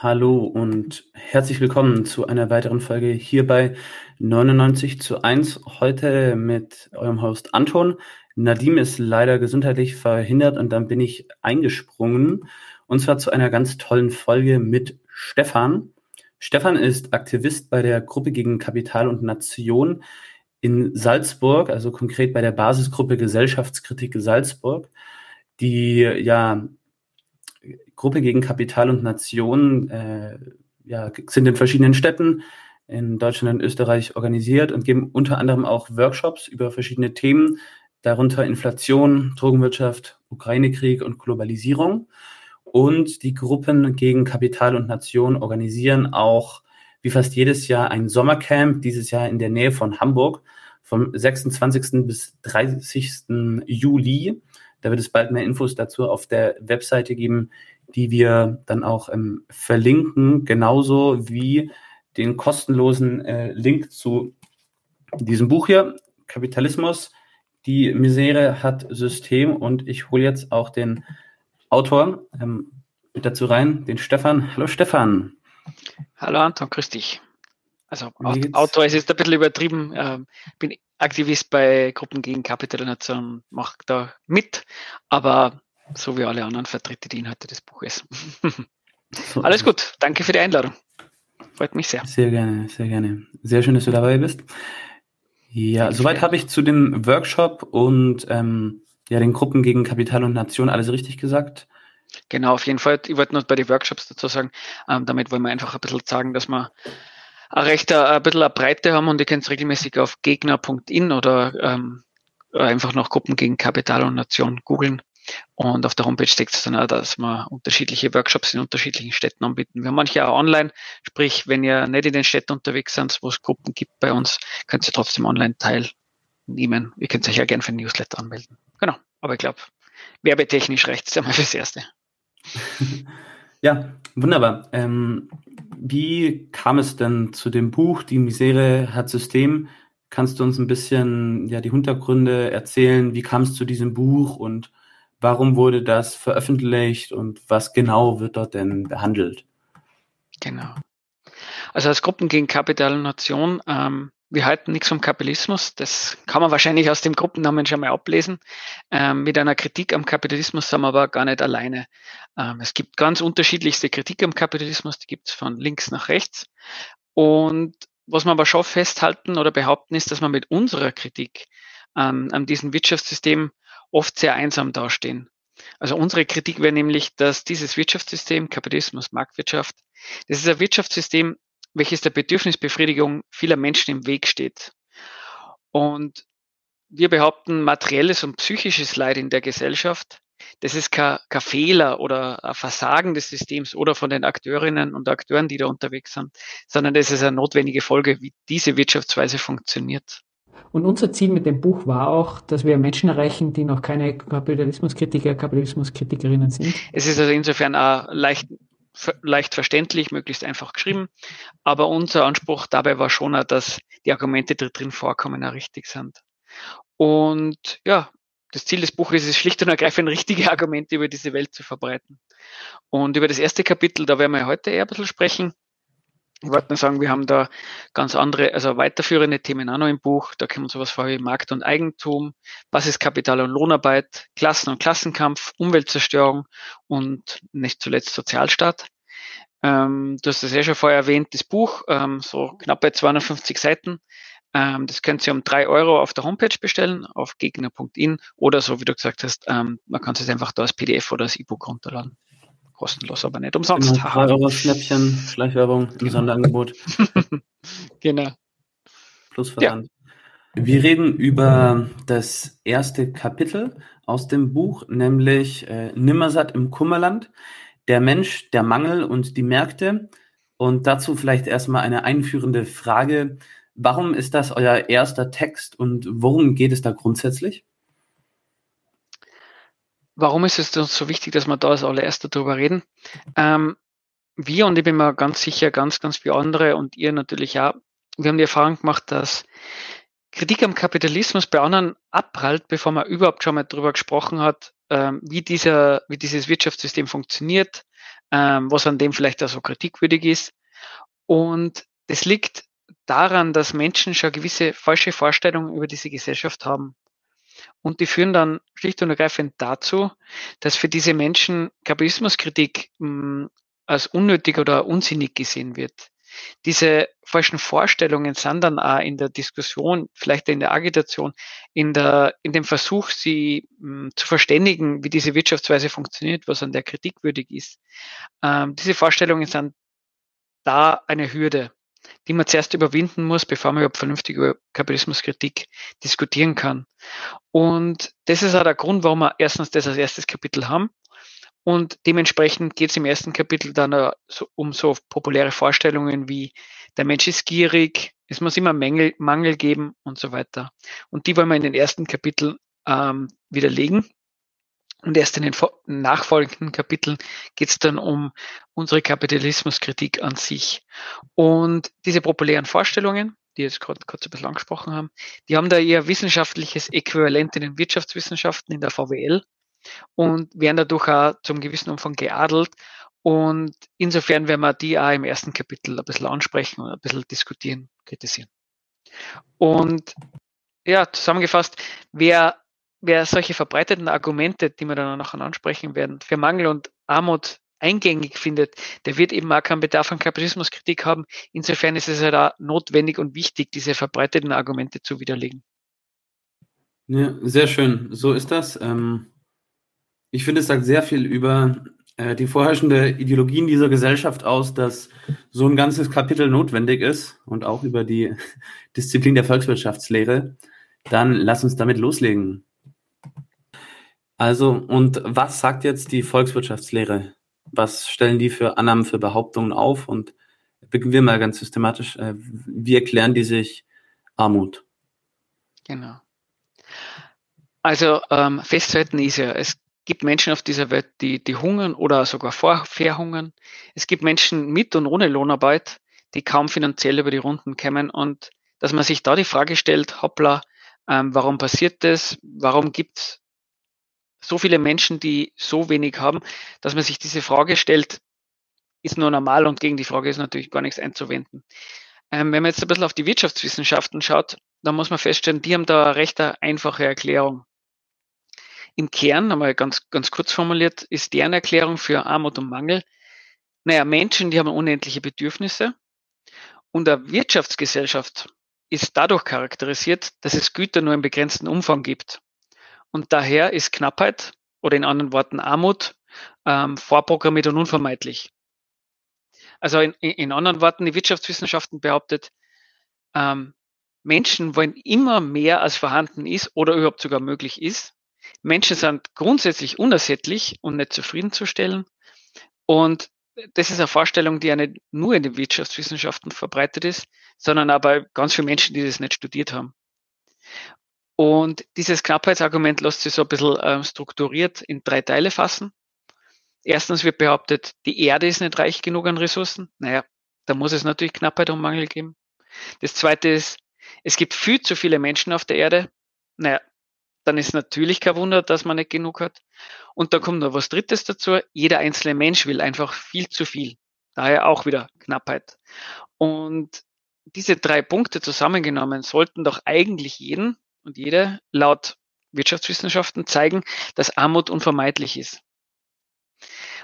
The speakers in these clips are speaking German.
Hallo und herzlich willkommen zu einer weiteren Folge hier bei 99 zu 1. Heute mit eurem Host Anton. Nadim ist leider gesundheitlich verhindert und dann bin ich eingesprungen. Und zwar zu einer ganz tollen Folge mit Stefan. Stefan ist Aktivist bei der Gruppe gegen Kapital und Nation in Salzburg, also konkret bei der Basisgruppe Gesellschaftskritik Salzburg, die ja Gruppe gegen Kapital und Nation äh, ja, sind in verschiedenen Städten in Deutschland und Österreich organisiert und geben unter anderem auch Workshops über verschiedene Themen, darunter Inflation, Drogenwirtschaft, Ukraine-Krieg und Globalisierung. Und die Gruppen gegen Kapital und Nation organisieren auch wie fast jedes Jahr ein Sommercamp, dieses Jahr in der Nähe von Hamburg, vom 26. bis 30. Juli. Da wird es bald mehr Infos dazu auf der Webseite geben, die wir dann auch ähm, verlinken, genauso wie den kostenlosen äh, Link zu diesem Buch hier, Kapitalismus, die Misere hat System. Und ich hole jetzt auch den Autor ähm, mit dazu rein, den Stefan. Hallo Stefan. Hallo Anton, grüß dich. Also Autor ist jetzt ein bisschen übertrieben. Ähm, bin Aktivist bei Gruppen gegen Kapitalisation, mache da mit, aber so wie alle anderen vertrete die Inhalte des Buches. Alles gut, danke für die Einladung. Freut mich sehr. Sehr gerne, sehr gerne. Sehr schön, dass du dabei bist. Ja, danke soweit habe ich zu dem Workshop und ähm, ja, den Gruppen gegen Kapital und Nation alles richtig gesagt. Genau, auf jeden Fall. Ich wollte nur bei den Workshops dazu sagen, ähm, damit wollen wir einfach ein bisschen sagen, dass wir ein recht ein, bisschen eine Breite haben und ihr könnt regelmäßig auf gegner.in oder ähm, einfach noch Gruppen gegen Kapital und Nation googeln. Und auf der Homepage steckt es dann auch, dass wir unterschiedliche Workshops in unterschiedlichen Städten anbieten. Wir haben manche auch online, sprich, wenn ihr nicht in den Städten unterwegs seid, wo es Gruppen gibt bei uns, könnt ihr trotzdem online teilnehmen. Ihr könnt euch ja gerne für ein Newsletter anmelden. Genau, aber ich glaube, werbetechnisch reicht es mal fürs Erste. Ja, wunderbar. Ähm, wie kam es denn zu dem Buch Die Misere hat System? Kannst du uns ein bisschen ja, die Hintergründe erzählen? Wie kam es zu diesem Buch und warum wurde das veröffentlicht und was genau wird dort denn behandelt? Genau. Also als Gruppen gegen Kapital Nation ähm, wir halten nichts vom Kapitalismus. Das kann man wahrscheinlich aus dem Gruppennamen schon mal ablesen. Ähm, mit einer Kritik am Kapitalismus sind wir aber gar nicht alleine. Ähm, es gibt ganz unterschiedlichste Kritik am Kapitalismus, die gibt es von links nach rechts. Und was wir aber schon festhalten oder behaupten, ist, dass wir mit unserer Kritik ähm, an diesem Wirtschaftssystem oft sehr einsam dastehen. Also unsere Kritik wäre nämlich, dass dieses Wirtschaftssystem, Kapitalismus, Marktwirtschaft, das ist ein Wirtschaftssystem, welches der Bedürfnisbefriedigung vieler Menschen im Weg steht. Und wir behaupten, materielles und psychisches Leid in der Gesellschaft, das ist kein, kein Fehler oder ein Versagen des Systems oder von den Akteurinnen und Akteuren, die da unterwegs sind, sondern das ist eine notwendige Folge, wie diese Wirtschaftsweise funktioniert. Und unser Ziel mit dem Buch war auch, dass wir Menschen erreichen, die noch keine Kapitalismuskritiker, Kapitalismuskritikerinnen sind. Es ist also insofern auch leicht leicht verständlich, möglichst einfach geschrieben. Aber unser Anspruch dabei war schon, dass die Argumente, die drin vorkommen, auch richtig sind. Und ja, das Ziel des Buches ist es schlicht und ergreifend, richtige Argumente über diese Welt zu verbreiten. Und über das erste Kapitel, da werden wir heute eher ein bisschen sprechen. Ich wollte nur sagen, wir haben da ganz andere, also weiterführende Themen auch noch im Buch. Da kommen sowas vor wie Markt und Eigentum, Basiskapital und Lohnarbeit, Klassen- und Klassenkampf, Umweltzerstörung und nicht zuletzt Sozialstaat. Ähm, du hast das ja schon vorher erwähnt, das Buch, ähm, so knapp bei 250 Seiten. Ähm, das könnt ihr um drei Euro auf der Homepage bestellen, auf gegner.in oder so, wie du gesagt hast, ähm, man kann es einfach da als PDF oder als E-Book runterladen kostenlos, aber nicht umsonst. Genau, 3 Euro Schnäppchen, Schleichwerbung genau. Sonderangebot. genau. Plus Versand. Ja. Wir reden über das erste Kapitel aus dem Buch, nämlich äh, Nimmersatt im Kummerland, der Mensch, der Mangel und die Märkte. Und dazu vielleicht erstmal eine einführende Frage. Warum ist das euer erster Text und worum geht es da grundsätzlich? Warum ist es uns so wichtig, dass wir da als allererster darüber reden? Ähm, wir und ich bin mir ganz sicher, ganz, ganz viele andere und ihr natürlich auch, wir haben die Erfahrung gemacht, dass Kritik am Kapitalismus bei anderen abprallt, bevor man überhaupt schon mal darüber gesprochen hat, ähm, wie, dieser, wie dieses Wirtschaftssystem funktioniert, ähm, was an dem vielleicht auch so kritikwürdig ist. Und das liegt daran, dass Menschen schon gewisse falsche Vorstellungen über diese Gesellschaft haben. Und die führen dann schlicht und ergreifend dazu, dass für diese Menschen Kapitalismuskritik mh, hm, als unnötig oder unsinnig gesehen wird. Diese falschen Vorstellungen sind dann auch in der Diskussion, vielleicht in der Agitation, in, der, in dem Versuch, sie mh, hm, zu verständigen, wie diese Wirtschaftsweise funktioniert, was an der kritikwürdig ist. Ähm, diese Vorstellungen sind da eine Hürde die man zuerst überwinden muss, bevor man überhaupt vernünftig über Kapitalismuskritik diskutieren kann. Und das ist auch der Grund, warum wir erstens das als erstes Kapitel haben. Und dementsprechend geht es im ersten Kapitel dann um so populäre Vorstellungen wie der Mensch ist gierig, es muss immer Mängel, Mangel geben und so weiter. Und die wollen wir in den ersten Kapiteln ähm, widerlegen. Und erst in den nachfolgenden Kapiteln geht es dann um unsere Kapitalismuskritik an sich. Und diese populären Vorstellungen, die jetzt gerade kurz ein bisschen angesprochen haben, die haben da eher wissenschaftliches Äquivalent in den Wirtschaftswissenschaften, in der VWL und werden dadurch auch zum gewissen Umfang geadelt. Und insofern werden wir die auch im ersten Kapitel ein bisschen ansprechen und ein bisschen diskutieren, kritisieren. Und ja, zusammengefasst, wer wer solche verbreiteten Argumente, die wir dann nachher ansprechen werden, für Mangel und Armut eingängig findet, der wird eben auch keinen Bedarf an Kapitalismuskritik haben. Insofern ist es ja da notwendig und wichtig, diese verbreiteten Argumente zu widerlegen. Ja, sehr schön. So ist das. Ähm, ich finde, es sagt sehr viel über äh, die vorherrschende Ideologie in dieser Gesellschaft aus, dass so ein ganzes Kapitel notwendig ist und auch über die Disziplin der Volkswirtschaftslehre. Dann lass uns damit loslegen. Also, und was sagt jetzt die Volkswirtschaftslehre? Was stellen die für Annahmen, für Behauptungen auf? Und beginnen wir mal ganz systematisch. Äh, wie erklären die sich Armut? Genau. Also ähm, festzuhalten ist ja, es gibt Menschen auf dieser Welt, die, die hungern oder sogar verhungern. Es gibt Menschen mit und ohne Lohnarbeit, die kaum finanziell über die Runden kommen. Und dass man sich da die Frage stellt, hoppla, ähm, warum passiert das? Warum gibt es so viele Menschen, die so wenig haben, dass man sich diese Frage stellt, ist nur normal und gegen die Frage ist natürlich gar nichts einzuwenden. Ähm, wenn man jetzt ein bisschen auf die Wirtschaftswissenschaften schaut, dann muss man feststellen, die haben da eine recht einfache Erklärung. Im Kern, einmal ganz, ganz kurz formuliert, ist deren Erklärung für Armut und Mangel, naja, Menschen, die haben unendliche Bedürfnisse und eine Wirtschaftsgesellschaft ist dadurch charakterisiert, dass es Güter nur im begrenzten Umfang gibt. Und daher ist Knappheit oder in anderen Worten Armut ähm, vorprogrammiert und unvermeidlich. Also in, in anderen Worten, die Wirtschaftswissenschaften behauptet, ähm, Menschen wollen immer mehr als vorhanden ist oder überhaupt sogar möglich ist. Menschen sind grundsätzlich unersättlich und nicht zufriedenzustellen. Und das ist eine Vorstellung, die ja nicht nur in den Wirtschaftswissenschaften verbreitet ist, sondern aber ganz viele Menschen, die das nicht studiert haben. Und dieses Knappheitsargument lässt sich so ein bisschen ähm, strukturiert in drei Teile fassen. Erstens wird behauptet, die Erde ist nicht reich genug an Ressourcen. Naja, da muss es natürlich Knappheit und Mangel geben. Das zweite ist, es gibt viel zu viele Menschen auf der Erde. Naja, dann ist natürlich kein Wunder, dass man nicht genug hat. Und da kommt noch was Drittes dazu. Jeder einzelne Mensch will einfach viel zu viel. Daher auch wieder Knappheit. Und diese drei Punkte zusammengenommen sollten doch eigentlich jeden und jede laut Wirtschaftswissenschaften zeigen, dass Armut unvermeidlich ist.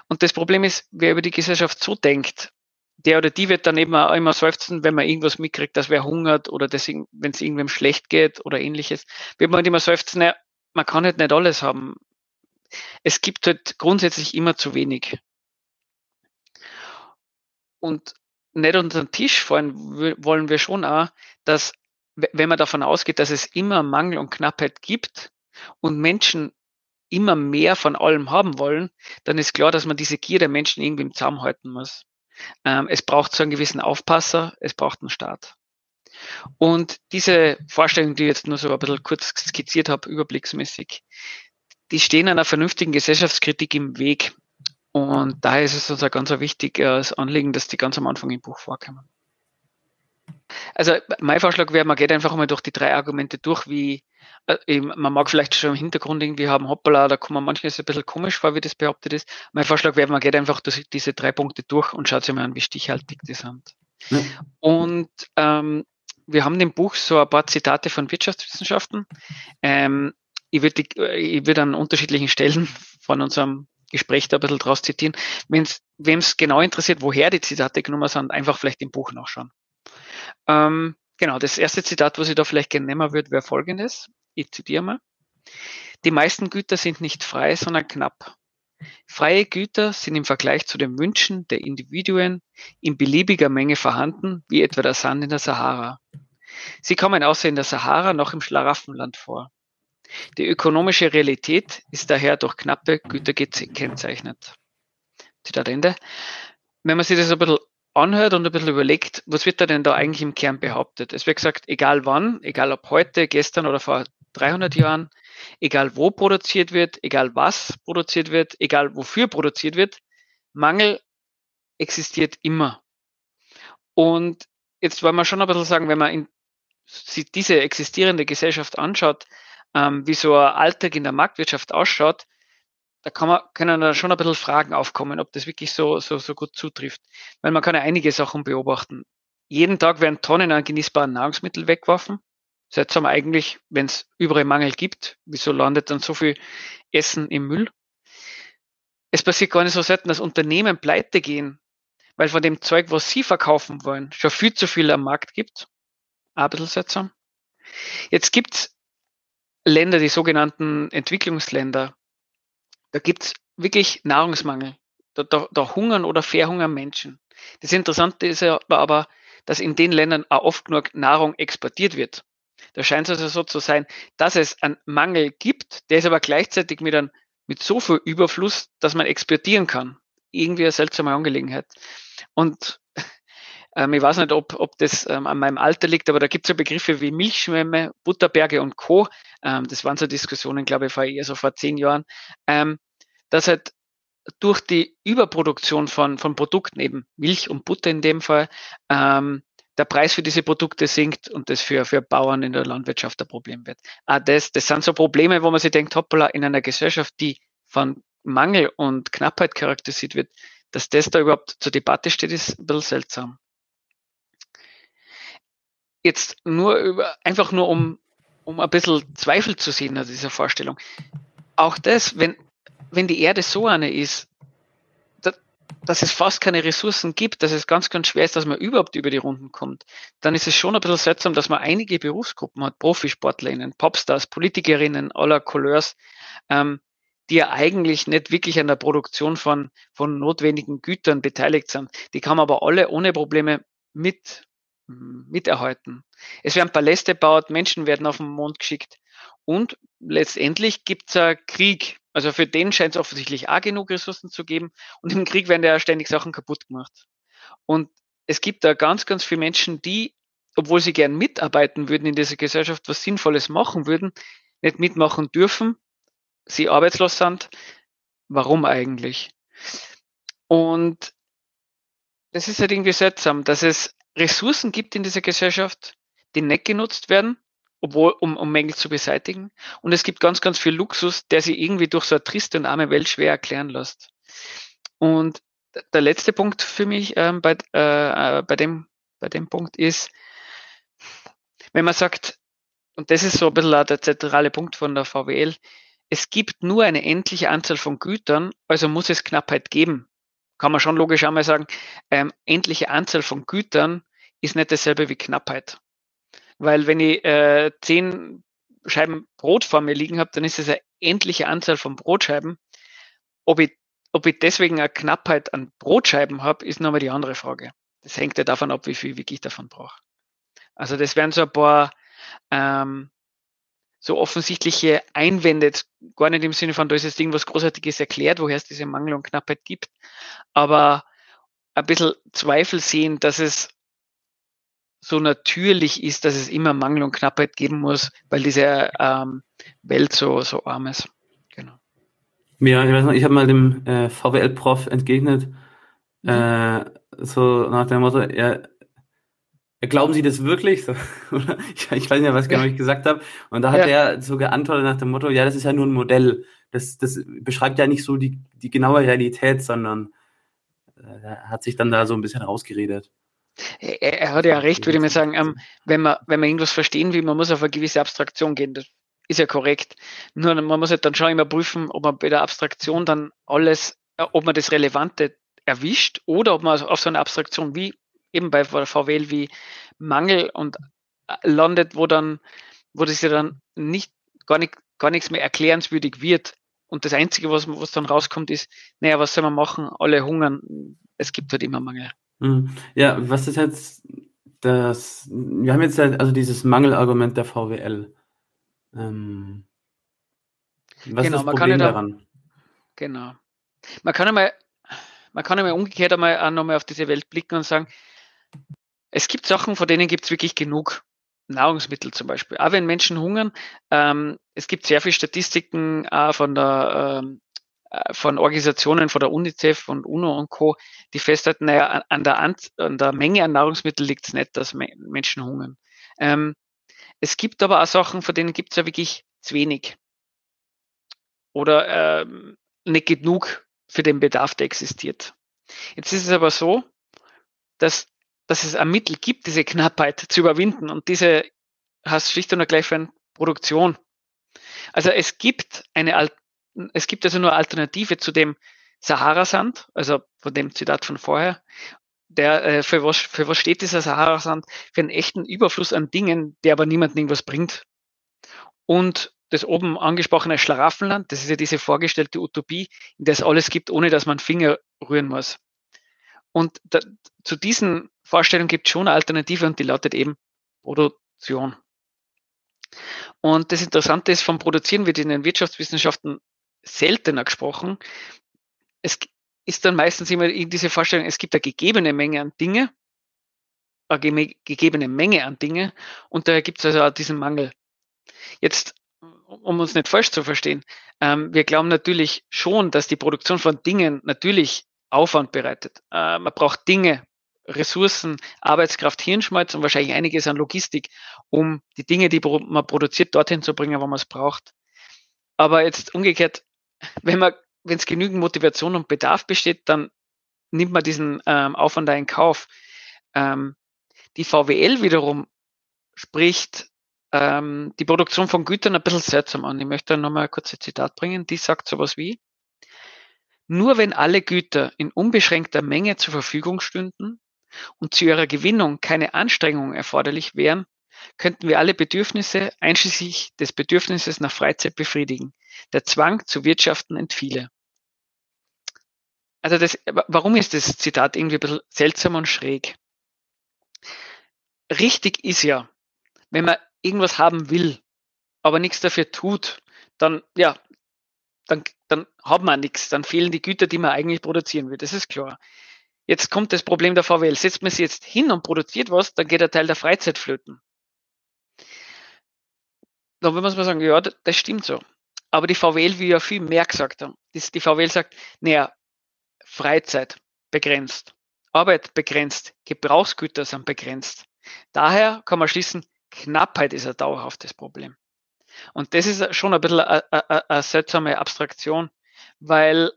Und das Problem ist, wer über die Gesellschaft so denkt, der oder die wird dann eben auch immer seufzen, wenn man irgendwas mitkriegt, dass wer hungert oder wenn es irgendwem schlecht geht oder ähnliches, wird man halt immer seufzen, naja, man kann halt nicht alles haben. Es gibt halt grundsätzlich immer zu wenig. Und nicht unter den Tisch fallen wollen wir schon auch, dass wenn man davon ausgeht, dass es immer Mangel und Knappheit gibt und Menschen immer mehr von allem haben wollen, dann ist klar, dass man diese Gier der Menschen irgendwie im Zaum halten muss. Ähm, es braucht so einen gewissen Aufpasser, es braucht einen Staat. Und diese Vorstellung, die ich jetzt nur so ein bisschen kurz skizziert habe, überblicksmäßig, die stehen einer vernünftigen Gesellschaftskritik im Weg. Und daher ist es uns ein ganz wichtiges Anliegen, dass die ganz am Anfang im Buch vorkommen. Also mein Vorschlag wäre, man geht einfach mal durch die drei Argumente durch, wie äh, man mag vielleicht schon im Hintergrund irgendwie haben, hoppala, da kommt man manchmal ein bisschen komisch vor, wie das behauptet ist. Mein Vorschlag wäre, man geht einfach durch diese drei Punkte durch und schaut sich mal an, wie stichhaltig die sind. Ja. Und ähm, wir haben im Buch so ein paar Zitate von Wirtschaftswissenschaften. Ähm, ich würde ich würd an unterschiedlichen Stellen von unserem Gespräch da ein bisschen draus zitieren. Wem es genau interessiert, woher die Zitate genommen sind, einfach vielleicht im Buch nachschauen. Ähm, genau, das erste Zitat, was ich da vielleicht gerne nehmen würde, wäre folgendes. Ich zitiere mal. Die meisten Güter sind nicht frei, sondern knapp. Freie Güter sind im Vergleich zu den Wünschen der Individuen in beliebiger Menge vorhanden, wie etwa der Sand in der Sahara. Sie kommen außer in der Sahara noch im Schlaraffenland vor. Die ökonomische Realität ist daher durch knappe Güter gekennzeichnet. Zitat Ende. Wenn man sich das ein bisschen anhört und ein bisschen überlegt, was wird da denn da eigentlich im Kern behauptet? Es wird gesagt, egal wann, egal ob heute, gestern oder vor 300 Jahren, egal wo produziert wird, egal was produziert wird, egal wofür produziert wird, Mangel existiert immer. Und jetzt wollen wir schon ein bisschen sagen, wenn man in, sich diese existierende Gesellschaft anschaut, ähm, wie so ein Alltag in der Marktwirtschaft ausschaut, da kann man, können da schon ein bisschen Fragen aufkommen, ob das wirklich so, so, so gut zutrifft. Weil man kann ja einige Sachen beobachten. Jeden Tag werden Tonnen an genießbaren Nahrungsmitteln weggeworfen. Seltsam eigentlich, wenn es überall Mangel gibt, wieso landet dann so viel Essen im Müll? Es passiert gar nicht so selten, dass Unternehmen pleite gehen, weil von dem Zeug, was sie verkaufen wollen, schon viel zu viel am Markt gibt. Ein bisschen seltsam. Jetzt gibt's Länder, die sogenannten Entwicklungsländer, da gibt's wirklich Nahrungsmangel. Da, da, da hungern oder verhungern Menschen. Das Interessante ist ja aber, dass in den Ländern auch oft genug Nahrung exportiert wird. Da scheint es also so zu sein, dass es einen Mangel gibt, der ist aber gleichzeitig mit, einem, mit so viel Überfluss, dass man exportieren kann. Irgendwie eine seltsame Angelegenheit. Und ähm, ich weiß nicht, ob, ob das ähm, an meinem Alter liegt, aber da gibt es so Begriffe wie Milchschwämme, Butterberge und Co. Ähm, das waren so Diskussionen, glaube ich, vor eher so vor zehn Jahren. Ähm, dass halt durch die Überproduktion von, von Produkten, eben Milch und Butter in dem Fall, ähm, der Preis für diese Produkte sinkt und das für, für Bauern in der Landwirtschaft ein Problem wird. Ah, das, das sind so Probleme, wo man sich denkt, hoppala, in einer Gesellschaft, die von Mangel und Knappheit charakterisiert wird, dass das da überhaupt zur Debatte steht, ist ein bisschen seltsam. Jetzt nur über, einfach nur um, um ein bisschen Zweifel zu sehen an dieser Vorstellung. Auch das, wenn, wenn die Erde so eine ist, dass es fast keine Ressourcen gibt, dass es ganz, ganz schwer ist, dass man überhaupt über die Runden kommt, dann ist es schon ein bisschen seltsam, dass man einige Berufsgruppen hat, Profisportlerinnen, Popstars, Politikerinnen aller Couleurs, ähm, die ja eigentlich nicht wirklich an der Produktion von, von notwendigen Gütern beteiligt sind. Die kann man aber alle ohne Probleme mit, miterhalten. Es werden Paläste gebaut, Menschen werden auf den Mond geschickt und letztendlich gibt es Krieg also für den scheint es offensichtlich auch genug Ressourcen zu geben. Und im Krieg werden ja ständig Sachen kaputt gemacht. Und es gibt da ganz, ganz viele Menschen, die, obwohl sie gern mitarbeiten würden in dieser Gesellschaft, was Sinnvolles machen würden, nicht mitmachen dürfen, sie arbeitslos sind. Warum eigentlich? Und das ist halt irgendwie seltsam, dass es Ressourcen gibt in dieser Gesellschaft, die nicht genutzt werden obwohl, um, um Mängel zu beseitigen. Und es gibt ganz, ganz viel Luxus, der sich irgendwie durch so eine triste und arme Welt schwer erklären lässt. Und der letzte Punkt für mich ähm, bei, äh, bei, dem, bei dem Punkt ist, wenn man sagt, und das ist so ein bisschen der zentrale Punkt von der VWL, es gibt nur eine endliche Anzahl von Gütern, also muss es Knappheit geben. Kann man schon logisch einmal sagen, ähm, endliche Anzahl von Gütern ist nicht dasselbe wie Knappheit. Weil wenn ich äh, zehn Scheiben Brot vor mir liegen habe, dann ist es eine endliche Anzahl von Brotscheiben. Ob ich, ob ich deswegen eine Knappheit an Brotscheiben habe, ist nochmal die andere Frage. Das hängt ja davon ab, wie viel ich davon brauche. Also das wären so ein paar ähm, so offensichtliche Einwände, gar nicht im Sinne von, da ist das Ding was Großartiges erklärt, woher es diese Mangel und Knappheit gibt, aber ein bisschen Zweifel sehen, dass es so natürlich ist, dass es immer Mangel und Knappheit geben muss, weil diese ähm, Welt so, so arm ist. Genau. Ja, ich weiß noch, ich habe mal dem äh, VWL-Prof entgegnet, mhm. äh, so nach dem Motto, er, glauben Sie das wirklich? So, ich, ich, weiß nicht, was genau ich gesagt habe. Und da hat ja. er so geantwortet nach dem Motto, ja, das ist ja nur ein Modell. Das, das beschreibt ja nicht so die, die genaue Realität, sondern äh, hat sich dann da so ein bisschen rausgeredet. Er, er hat ja recht, würde ich mal sagen, ähm, wenn, man, wenn man irgendwas verstehen will, man muss auf eine gewisse Abstraktion gehen. Das ist ja korrekt. Nur man muss halt dann schon immer prüfen, ob man bei der Abstraktion dann alles, äh, ob man das Relevante erwischt oder ob man auf so eine Abstraktion wie eben bei VWL wie Mangel und äh, landet, wo dann, wo das ja dann nicht gar, nicht, gar nichts mehr erklärenswürdig wird. Und das Einzige, was, was dann rauskommt, ist, naja, was soll man machen? Alle hungern. Es gibt halt immer Mangel. Mhm. Ja, was ist jetzt das, wir haben jetzt ja also dieses Mangelargument der VWL. Ähm, was genau, ist das Problem da, daran? Genau. Man kann einmal, man kann einmal umgekehrt einmal auch nochmal auf diese Welt blicken und sagen, es gibt Sachen, von denen gibt es wirklich genug. Nahrungsmittel zum Beispiel. Auch wenn Menschen hungern, ähm, es gibt sehr viele Statistiken äh, von der ähm, äh, von Organisationen, von der UNICEF und UNO und Co., die festhalten, naja, an der, an der Menge an Nahrungsmitteln liegt es nicht, dass Menschen hungern. Ähm, es gibt aber auch Sachen, von denen gibt es ja wirklich zu wenig. Oder ähm, nicht genug für den Bedarf, der existiert. Jetzt ist es aber so, dass, dass es ein Mittel gibt, diese Knappheit zu überwinden. Und diese hast schlicht und ergreifend Produktion. Also es gibt eine, es gibt also nur Alternative zu dem Sahara-Sand, also von dem Zitat von vorher. Der, äh, für, was, für was steht dieser Sahara-Sand? Für einen echten Überfluss an Dingen, der aber niemandem irgendwas bringt. Und das oben angesprochene Schlaraffenland, das ist ja diese vorgestellte Utopie, in der es alles gibt, ohne dass man Finger rühren muss. Und da, zu diesen Vorstellungen gibt es schon eine Alternative und die lautet eben Produktion. Und das Interessante ist, vom Produzieren wird in den Wirtschaftswissenschaften seltener gesprochen. Es ist dann meistens immer in diese Vorstellung, es gibt eine gegebene Menge an Dinge, eine gegebene Menge an Dinge und daher gibt es also auch diesen Mangel. Jetzt, um uns nicht falsch zu verstehen, ähm, wir glauben natürlich schon, dass die Produktion von Dingen natürlich Aufwand bereitet. Äh, man braucht Dinge, Ressourcen, Arbeitskraft, Hirnschmalz und wahrscheinlich einiges an Logistik, um die Dinge, die man produziert, dorthin zu bringen, wo man es braucht. Aber jetzt umgekehrt, wenn man, wenn es genügend Motivation und Bedarf besteht, dann nimmt man diesen ähm, Aufwand in Kauf. Ähm, die VWL wiederum spricht ähm, die Produktion von Gütern ein bisschen seltsam an. Ich möchte nochmal ein kurzes Zitat bringen. Die sagt sowas wie, nur wenn alle Güter in unbeschränkter Menge zur Verfügung stünden und zu ihrer Gewinnung keine Anstrengungen erforderlich wären, könnten wir alle Bedürfnisse einschließlich des Bedürfnisses nach Freizeit befriedigen. Der Zwang zu wirtschaften entfiele. Also das, warum ist das Zitat irgendwie ein bisschen seltsam und schräg? Richtig ist ja, wenn man irgendwas haben will, aber nichts dafür tut, dann, ja, dann, dann hat man nichts, dann fehlen die Güter, die man eigentlich produzieren will. Das ist klar. Jetzt kommt das Problem der VWL. Setzt man sie jetzt hin und produziert was, dann geht der Teil der Freizeit flöten. Dann muss man sagen, ja, das stimmt so. Aber die VWL will ja viel mehr gesagt haben. Die VWL sagt, naja, Freizeit begrenzt, Arbeit begrenzt, Gebrauchsgüter sind begrenzt. Daher kann man schließen, Knappheit ist ein dauerhaftes Problem. Und das ist schon ein bisschen eine seltsame Abstraktion, weil,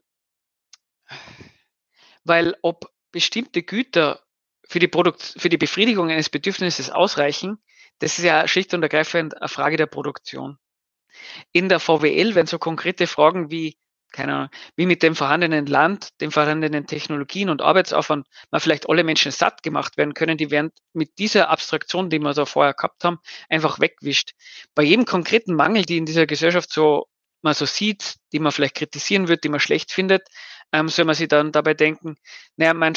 weil ob bestimmte Güter für die, Produkt, für die Befriedigung eines Bedürfnisses ausreichen, das ist ja schlicht und ergreifend eine Frage der Produktion. In der VWL werden so konkrete Fragen wie keine Ahnung, wie mit dem vorhandenen Land, den vorhandenen Technologien und Arbeitsaufwand mal vielleicht alle Menschen satt gemacht werden können, die werden mit dieser Abstraktion, die wir da vorher gehabt haben, einfach wegwischt. Bei jedem konkreten Mangel, die in dieser Gesellschaft so man so sieht, die man vielleicht kritisieren wird, die man schlecht findet, ähm, soll man sich dann dabei denken, naja, man,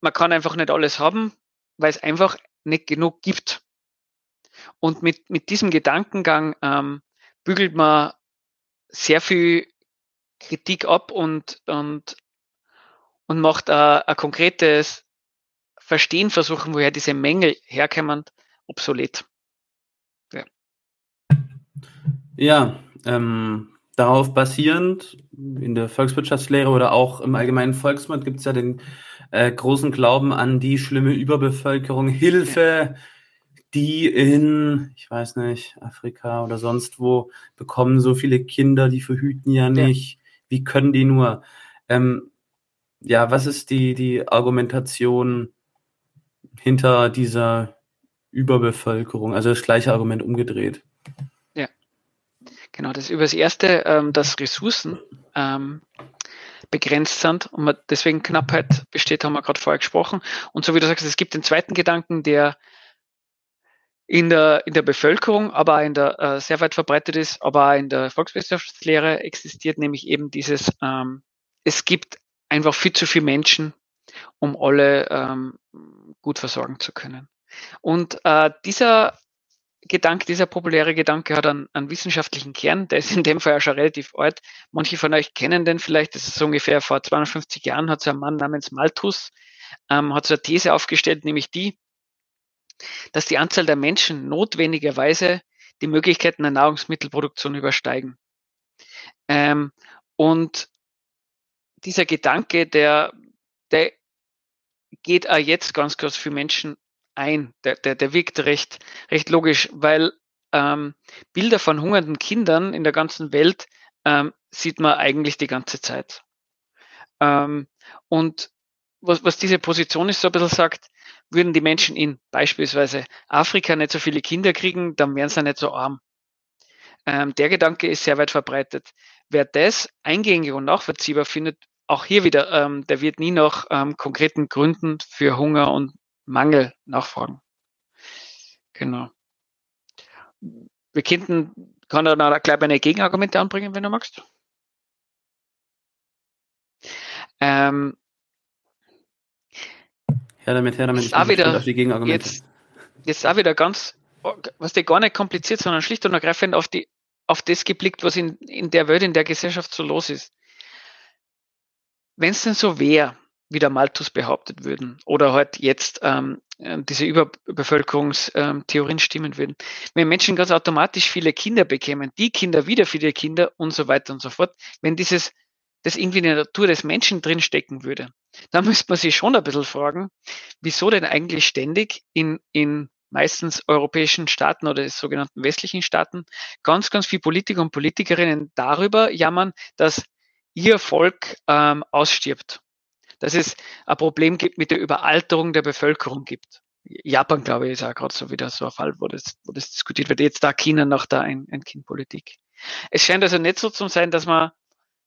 man kann einfach nicht alles haben, weil es einfach nicht genug gibt. Und mit, mit diesem Gedankengang ähm, bügelt man sehr viel Kritik ab und, und, und macht ein, ein konkretes Verstehen versuchen, woher diese Mängel herkommen, obsolet. Ja, ja ähm, darauf basierend, in der Volkswirtschaftslehre oder auch im allgemeinen Volksmund gibt es ja den äh, großen Glauben an die schlimme Überbevölkerung, Hilfe, ja. die in, ich weiß nicht, Afrika oder sonst wo bekommen so viele Kinder, die verhüten ja nicht. Ja. Wie können die nur? Ähm, ja, was ist die, die Argumentation hinter dieser Überbevölkerung? Also das gleiche Argument umgedreht. Genau. Das über das erste, ähm, dass Ressourcen ähm, begrenzt sind und man deswegen Knappheit besteht, haben wir gerade vorher gesprochen. Und so wie du sagst, es gibt den zweiten Gedanken, der in der, in der Bevölkerung, aber in der äh, sehr weit verbreitet ist, aber auch in der Volkswirtschaftslehre existiert, nämlich eben dieses, ähm, es gibt einfach viel zu viele Menschen, um alle ähm, gut versorgen zu können. Und äh, dieser Gedanke, dieser populäre Gedanke hat einen, einen, wissenschaftlichen Kern, der ist in dem Fall ja schon relativ alt. Manche von euch kennen den vielleicht, das ist so ungefähr vor 250 Jahren, hat so ein Mann namens Malthus, ähm, hat so eine These aufgestellt, nämlich die, dass die Anzahl der Menschen notwendigerweise die Möglichkeiten der Nahrungsmittelproduktion übersteigen. Ähm, und dieser Gedanke, der, der geht auch jetzt ganz kurz für Menschen ein. Der, der, der wirkt recht, recht logisch, weil ähm, Bilder von hungernden Kindern in der ganzen Welt ähm, sieht man eigentlich die ganze Zeit. Ähm, und was, was diese Position ist, so ein bisschen sagt, würden die Menschen in beispielsweise Afrika nicht so viele Kinder kriegen, dann wären sie nicht so arm. Ähm, der Gedanke ist sehr weit verbreitet. Wer das eingängig und nachvollziehbar findet, auch hier wieder, ähm, der wird nie nach ähm, konkreten Gründen für Hunger und Mangel nachfragen. Genau. Wir könnten, kann er da gleich eine Gegenargumente anbringen, wenn du magst. Ähm, ja, damit, her damit. Jetzt auch wieder, die Gegenargumente. Jetzt, jetzt auch wieder ganz, was der gar nicht kompliziert, sondern schlicht und ergreifend auf die, auf das geblickt, was in, in der Welt, in der Gesellschaft so los ist. Wenn es denn so wäre, wie der Malthus behauptet würden oder halt jetzt ähm, ähm, diese Überbevölkerungstheorien stimmen würden. Wenn Menschen ganz automatisch viele Kinder bekämen, die Kinder wieder viele Kinder und so weiter und so fort, wenn dieses das irgendwie in der Natur des Menschen drinstecken würde, dann müsste man sich schon ein bisschen fragen, wieso denn eigentlich ständig in, in meistens europäischen Staaten oder sogenannten westlichen Staaten ganz, ganz viele Politiker und Politikerinnen darüber jammern, dass ihr Volk ähm, ausstirbt dass es ein Problem gibt mit der Überalterung der Bevölkerung gibt. Japan, glaube ich, ist auch gerade so wieder so ein Fall, wo das, wo das diskutiert wird. Jetzt da China nach da ein, ein Kindpolitik. Es scheint also nicht so zu sein, dass man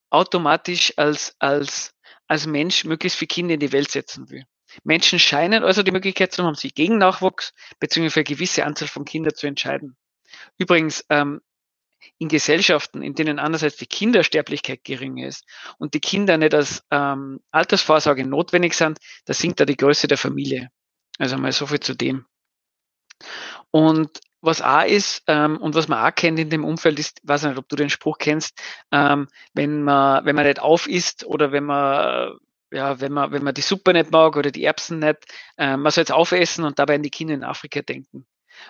automatisch als, als, als Mensch möglichst viele Kinder in die Welt setzen will. Menschen scheinen also die Möglichkeit zu haben, sich gegen Nachwuchs bzw. für eine gewisse Anzahl von Kindern zu entscheiden. Übrigens, ähm, in Gesellschaften, in denen einerseits die Kindersterblichkeit gering ist und die Kinder nicht als ähm, Altersvorsorge notwendig sind, da sinkt da die Größe der Familie. Also mal so viel zu dem. Und was auch ist ähm, und was man auch kennt in dem Umfeld ist, weiß nicht, ob du den Spruch kennst, ähm, wenn man wenn man nicht auf isst oder wenn man ja, wenn man wenn man die Suppe nicht mag oder die Erbsen nicht, äh, man soll jetzt aufessen und dabei an die Kinder in Afrika denken.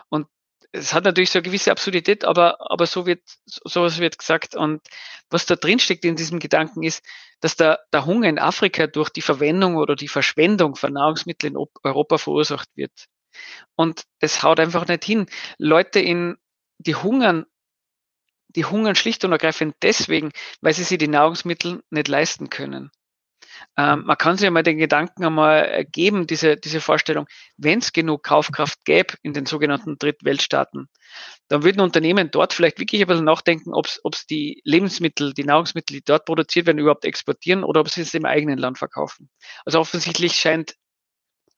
Und es hat natürlich so eine gewisse Absurdität, aber, aber so wird, sowas wird gesagt. Und was da drin steckt in diesem Gedanken ist, dass der, der Hunger in Afrika durch die Verwendung oder die Verschwendung von Nahrungsmitteln in Europa verursacht wird. Und das haut einfach nicht hin. Leute in, die hungern, die hungern schlicht und ergreifend deswegen, weil sie sich die Nahrungsmittel nicht leisten können. Ähm, man kann sich ja mal den Gedanken einmal geben, diese, diese Vorstellung, wenn es genug Kaufkraft gäbe in den sogenannten Drittweltstaaten, dann würden Unternehmen dort vielleicht wirklich ein bisschen nachdenken, ob es die Lebensmittel, die Nahrungsmittel, die dort produziert werden, überhaupt exportieren oder ob sie es im eigenen Land verkaufen. Also offensichtlich scheint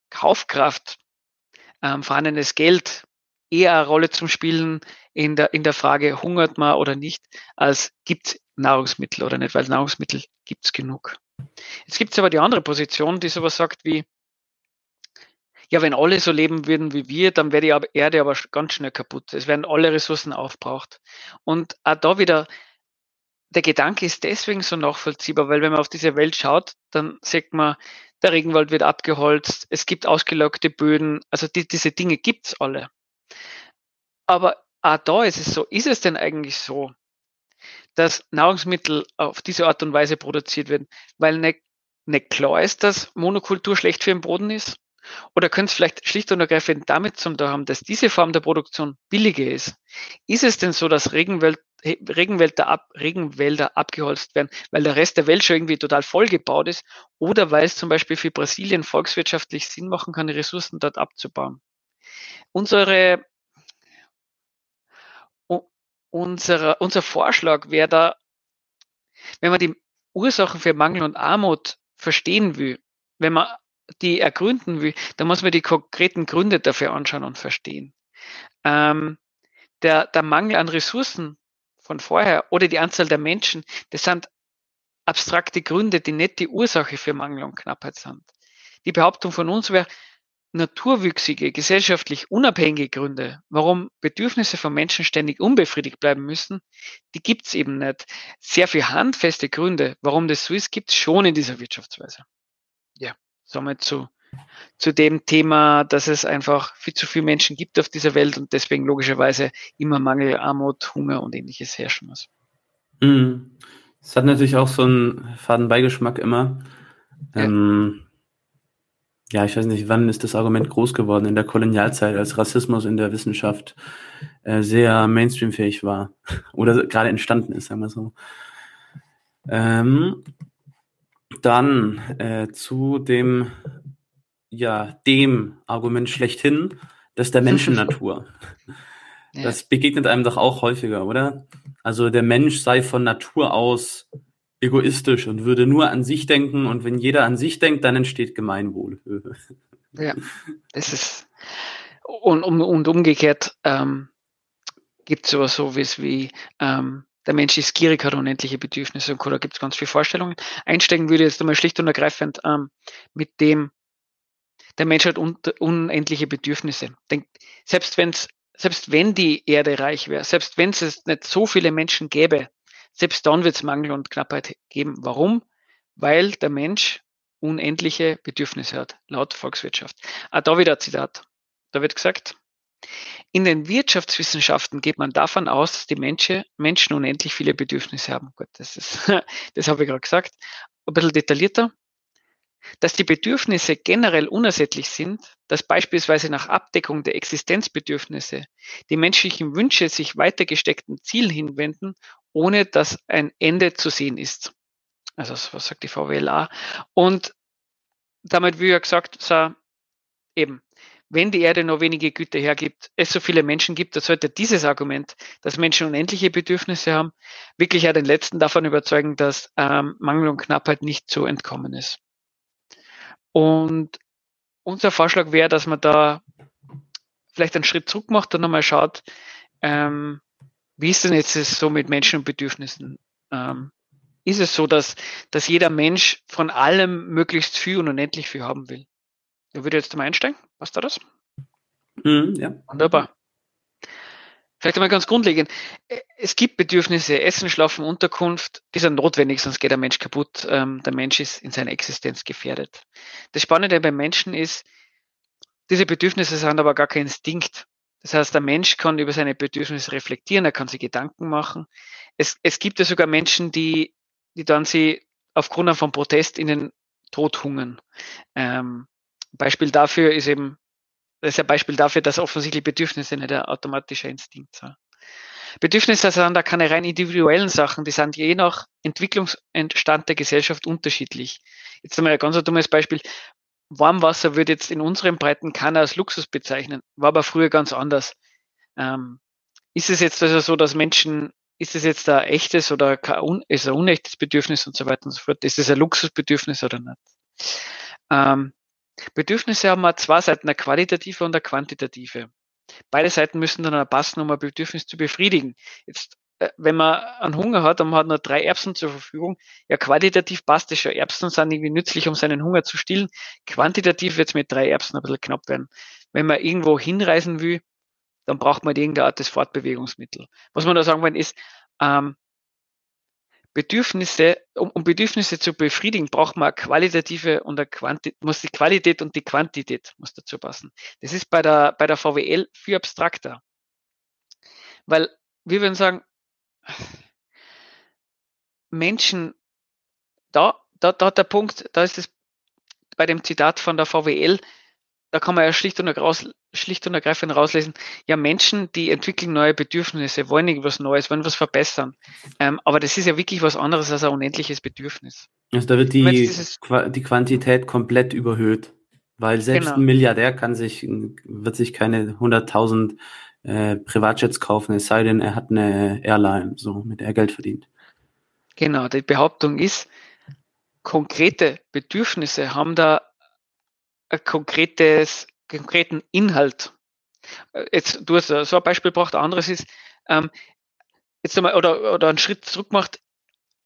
Kaufkraft, ähm, vorhandenes Geld eher eine Rolle zum Spielen in der, in der Frage, hungert man oder nicht, als gibt Nahrungsmittel oder nicht, weil Nahrungsmittel gibt es genug. Jetzt gibt es aber die andere Position, die sowas sagt wie, ja, wenn alle so leben würden wie wir, dann wäre die Erde aber ganz schnell kaputt. Es werden alle Ressourcen aufbraucht. Und auch da wieder, der Gedanke ist deswegen so nachvollziehbar, weil wenn man auf diese Welt schaut, dann sieht man, der Regenwald wird abgeholzt, es gibt ausgelockte Böden, also die, diese Dinge gibt's alle. Aber auch da ist es so, ist es denn eigentlich so, dass Nahrungsmittel auf diese Art und Weise produziert werden, weil nicht, nicht klar ist, dass Monokultur schlecht für den Boden ist? Oder könnte es vielleicht schlicht und ergreifend damit zum tun haben, dass diese Form der Produktion billiger ist? Ist es denn so, dass Regenwald, Regenwälder, ab, Regenwälder abgeholzt werden, weil der Rest der Welt schon irgendwie total vollgebaut ist? Oder weil es zum Beispiel für Brasilien volkswirtschaftlich Sinn machen kann, die Ressourcen dort abzubauen? Unsere, unsere, unser Vorschlag wäre da, wenn man die Ursachen für Mangel und Armut verstehen will, wenn man die ergründen will, dann muss man die konkreten Gründe dafür anschauen und verstehen. Ähm, der, der Mangel an Ressourcen von vorher oder die Anzahl der Menschen, das sind abstrakte Gründe, die nicht die Ursache für Mangel und Knappheit sind. Die Behauptung von uns wäre, naturwüchsige, gesellschaftlich unabhängige Gründe, warum Bedürfnisse von Menschen ständig unbefriedigt bleiben müssen, die gibt es eben nicht. Sehr viel handfeste Gründe, warum das so ist, gibt es schon in dieser Wirtschaftsweise. Ja, somit zu, zu dem Thema, dass es einfach viel zu viele Menschen gibt auf dieser Welt und deswegen logischerweise immer Mangel, Armut, Hunger und ähnliches herrschen muss. Mhm. Es hat natürlich auch so einen faden Beigeschmack immer. Ja. Ähm, ja, ich weiß nicht, wann ist das Argument groß geworden in der Kolonialzeit, als Rassismus in der Wissenschaft äh, sehr mainstreamfähig war oder gerade entstanden ist, sagen wir so. Ähm, dann äh, zu dem, ja, dem Argument schlechthin, das der Menschennatur. Das begegnet einem doch auch häufiger, oder? Also der Mensch sei von Natur aus egoistisch und würde nur an sich denken und wenn jeder an sich denkt, dann entsteht Gemeinwohl. ja, das ist und, um, und umgekehrt ähm, gibt es sowas so wie ähm, der Mensch ist gierig, hat unendliche Bedürfnisse und da gibt es ganz viele Vorstellungen. Einsteigen würde jetzt einmal schlicht und ergreifend ähm, mit dem, der Mensch hat un unendliche Bedürfnisse. Denk, selbst, wenn's, selbst wenn die Erde reich wäre, selbst wenn es nicht so viele Menschen gäbe, selbst dann wird es Mangel und Knappheit geben. Warum? Weil der Mensch unendliche Bedürfnisse hat, laut Volkswirtschaft. Ah, da wieder ein Zitat. Da wird gesagt, in den Wirtschaftswissenschaften geht man davon aus, dass die Menschen, Menschen unendlich viele Bedürfnisse haben. Gut, das ist, das habe ich gerade gesagt. Ein bisschen detaillierter. Dass die Bedürfnisse generell unersättlich sind, dass beispielsweise nach Abdeckung der Existenzbedürfnisse die menschlichen Wünsche sich weiter gesteckten Zielen hinwenden ohne dass ein Ende zu sehen ist. Also was sagt die VWLA? Und damit wie ja gesagt, so, eben, wenn die Erde nur wenige Güter hergibt, es so viele Menschen gibt, dann sollte dieses Argument, dass Menschen unendliche Bedürfnisse haben, wirklich ja den Letzten davon überzeugen, dass ähm, Mangel und Knappheit nicht zu entkommen ist. Und unser Vorschlag wäre, dass man da vielleicht einen Schritt zurück macht und nochmal schaut, ähm, wie ist denn jetzt so mit Menschen und Bedürfnissen? Ähm, ist es so, dass, dass jeder Mensch von allem möglichst viel und unendlich viel haben will? Da würde jetzt mal einsteigen. Passt da das? Mhm, ja. Wunderbar. Vielleicht einmal ganz grundlegend. Es gibt Bedürfnisse, Essen, Schlafen, Unterkunft, die sind notwendig, sonst geht der Mensch kaputt. Ähm, der Mensch ist in seiner Existenz gefährdet. Das Spannende beim Menschen ist, diese Bedürfnisse sind aber gar kein Instinkt, das heißt, der Mensch kann über seine Bedürfnisse reflektieren, er kann sich Gedanken machen. Es, es gibt ja sogar Menschen, die, die dann sie aufgrund von Protest in den Tod hungern. Ähm, Beispiel dafür ist eben, das ist ein Beispiel dafür, dass offensichtlich Bedürfnisse nicht ein automatischer Instinkt sind. Bedürfnisse sind da keine rein individuellen Sachen, die sind je nach Entwicklungsstand der Gesellschaft unterschiedlich. Jetzt einmal ein ganz dummes Beispiel. Warmwasser würde jetzt in unseren Breiten keiner als Luxus bezeichnen, war aber früher ganz anders. Ähm, ist es jetzt also so, dass Menschen, ist es jetzt ein echtes oder ein, ist ein unechtes Bedürfnis und so weiter und so fort? Ist es ein Luxusbedürfnis oder nicht? Ähm, Bedürfnisse haben wir zwei Seiten, eine qualitative und eine quantitative. Beide Seiten müssen dann passen, um ein Bedürfnis zu befriedigen. Jetzt äh, wenn man einen Hunger hat und man hat nur drei Erbsen zur Verfügung, ja, qualitativ passt das schon. Erbsen sind irgendwie nützlich, um seinen Hunger zu stillen. Quantitativ wird es mit drei Erbsen ein bisschen knapp werden. Wenn man irgendwo hinreisen will, dann braucht man irgendeine Art des Fortbewegungsmittel. Was man da sagen wollen ist, ähm, Bedürfnisse, um, um, Bedürfnisse zu befriedigen, braucht man qualitative und Quantität, muss die Qualität und die Quantität muss dazu passen. Das ist bei der, bei der VWL viel abstrakter. Weil wir würden sagen, Menschen, da da, da hat der Punkt, da ist es bei dem Zitat von der VWL, da kann man ja schlicht und, raus, schlicht und ergreifend rauslesen, ja, Menschen, die entwickeln neue Bedürfnisse, wollen irgendwas Neues, wollen was verbessern. Ähm, aber das ist ja wirklich was anderes als ein unendliches Bedürfnis. Also da wird die, dieses, die Quantität komplett überhöht. Weil selbst genau. ein Milliardär kann sich, wird sich keine 100.000 äh, Privatjets kaufen, es sei denn, er hat eine Airline, so mit der er Geld verdient. Genau, die Behauptung ist, konkrete Bedürfnisse haben da konkretes, konkreten Inhalt. Äh, jetzt, du hast so ein Beispiel gebracht, anderes ist, ähm, jetzt einmal, oder, oder einen Schritt zurück macht,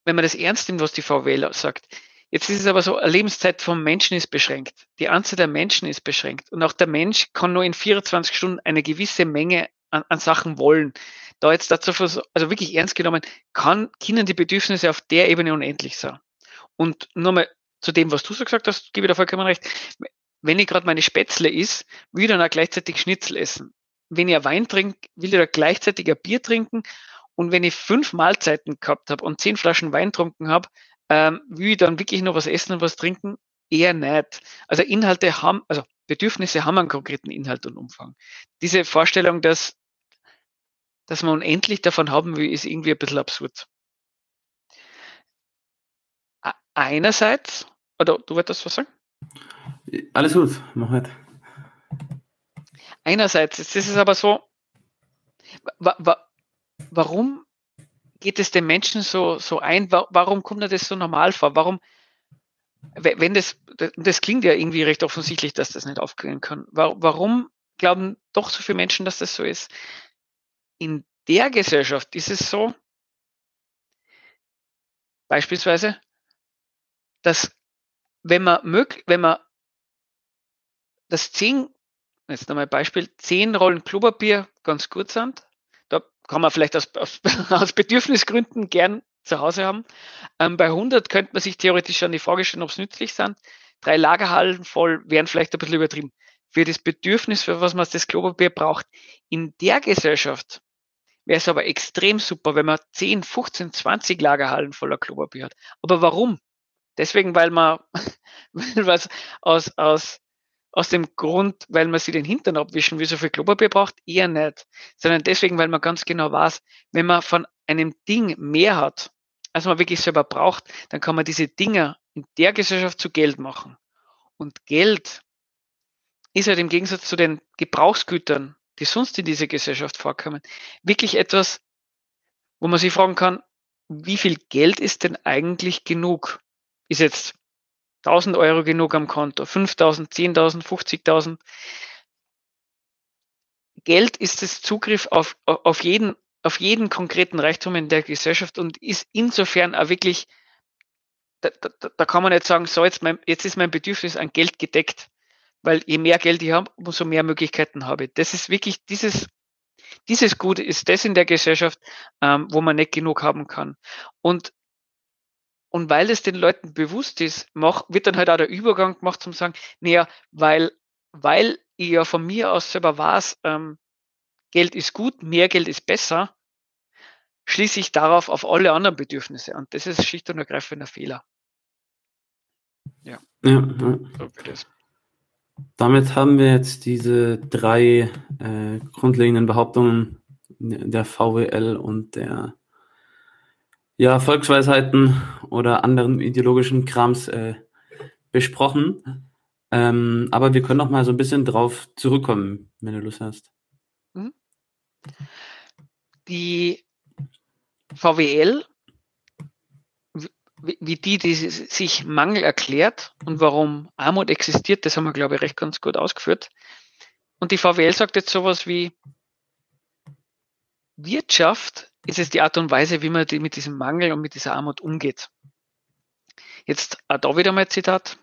wenn man das ernst nimmt, was die VW sagt. Jetzt ist es aber so, eine Lebenszeit vom Menschen ist beschränkt. Die Anzahl der Menschen ist beschränkt. Und auch der Mensch kann nur in 24 Stunden eine gewisse Menge an, an Sachen wollen. Da jetzt dazu, also wirklich ernst genommen, kann, können die Bedürfnisse auf der Ebene unendlich sein. Und nochmal zu dem, was du so gesagt hast, gebe ich da vollkommen recht wenn ich gerade meine Spätzle isst, will ich dann auch gleichzeitig Schnitzel essen. Wenn ich ein Wein trinke, will ich da gleichzeitig ein Bier trinken. Und wenn ich fünf Mahlzeiten gehabt habe und zehn Flaschen Wein getrunken habe, ähm, will ich dann wirklich noch was essen und was trinken? Eher nicht. Also Inhalte haben, also Bedürfnisse haben einen konkreten Inhalt und Umfang. Diese Vorstellung, dass, dass man unendlich davon haben will, ist irgendwie ein bisschen absurd. Einerseits, oder du wolltest was sagen? Alles gut, mach halt. Einerseits, ist es aber so, wa wa warum geht es den Menschen so, so ein? Wa warum kommt das so normal vor? Warum, wenn das, das klingt ja irgendwie recht offensichtlich, dass das nicht aufklären kann. Warum glauben doch so viele Menschen, dass das so ist? In der Gesellschaft ist es so, beispielsweise, dass wenn man wenn man das zehn, jetzt nochmal Beispiel, zehn Rollen Klopapier ganz gut sind, da kann man vielleicht aus, aus, aus Bedürfnisgründen gern zu Hause haben. Ähm, bei 100 könnte man sich theoretisch schon die Frage stellen, ob es nützlich sind. Drei Lagerhallen voll wären vielleicht ein bisschen übertrieben. Für das Bedürfnis, für was man das Klopapier braucht, in der Gesellschaft wäre es aber extrem super, wenn man 10, 15, 20 Lagerhallen voller Klopapier hat. Aber warum? Deswegen, weil man, weil was aus, aus, aus dem Grund, weil man sich den Hintern abwischen will, so viel Klopapier braucht, eher nicht. Sondern deswegen, weil man ganz genau weiß, wenn man von einem Ding mehr hat, als man wirklich selber braucht, dann kann man diese Dinge in der Gesellschaft zu Geld machen. Und Geld ist halt im Gegensatz zu den Gebrauchsgütern, die sonst in dieser Gesellschaft vorkommen, wirklich etwas, wo man sich fragen kann, wie viel Geld ist denn eigentlich genug? ist jetzt 1000 Euro genug am Konto, 5000, 10.000, 50.000. Geld ist das Zugriff auf, auf jeden, auf jeden konkreten Reichtum in der Gesellschaft und ist insofern auch wirklich, da, da, da kann man nicht sagen, so jetzt, mein, jetzt ist mein Bedürfnis an Geld gedeckt, weil je mehr Geld ich habe, umso mehr Möglichkeiten habe. Das ist wirklich dieses, dieses Gut ist das in der Gesellschaft, ähm, wo man nicht genug haben kann. Und und weil es den Leuten bewusst ist, mach, wird dann halt auch der Übergang gemacht zum sagen, naja, weil, weil ich ja von mir aus selber weiß, ähm, Geld ist gut, mehr Geld ist besser, schließe ich darauf auf alle anderen Bedürfnisse. Und das ist schlicht und ergreifend ein Fehler. Ja. ja, ja. So Damit haben wir jetzt diese drei äh, grundlegenden Behauptungen der VWL und der ja, Volksweisheiten oder anderen ideologischen Krams äh, besprochen. Ähm, aber wir können noch mal so ein bisschen drauf zurückkommen, wenn du Lust hast. Mhm. Die VWL, wie die, die sich Mangel erklärt und warum Armut existiert, das haben wir, glaube ich, recht ganz gut ausgeführt. Und die VWL sagt jetzt sowas wie, Wirtschaft ist es die Art und Weise, wie man die, mit diesem Mangel und mit dieser Armut umgeht. Jetzt auch da wieder mal Zitat.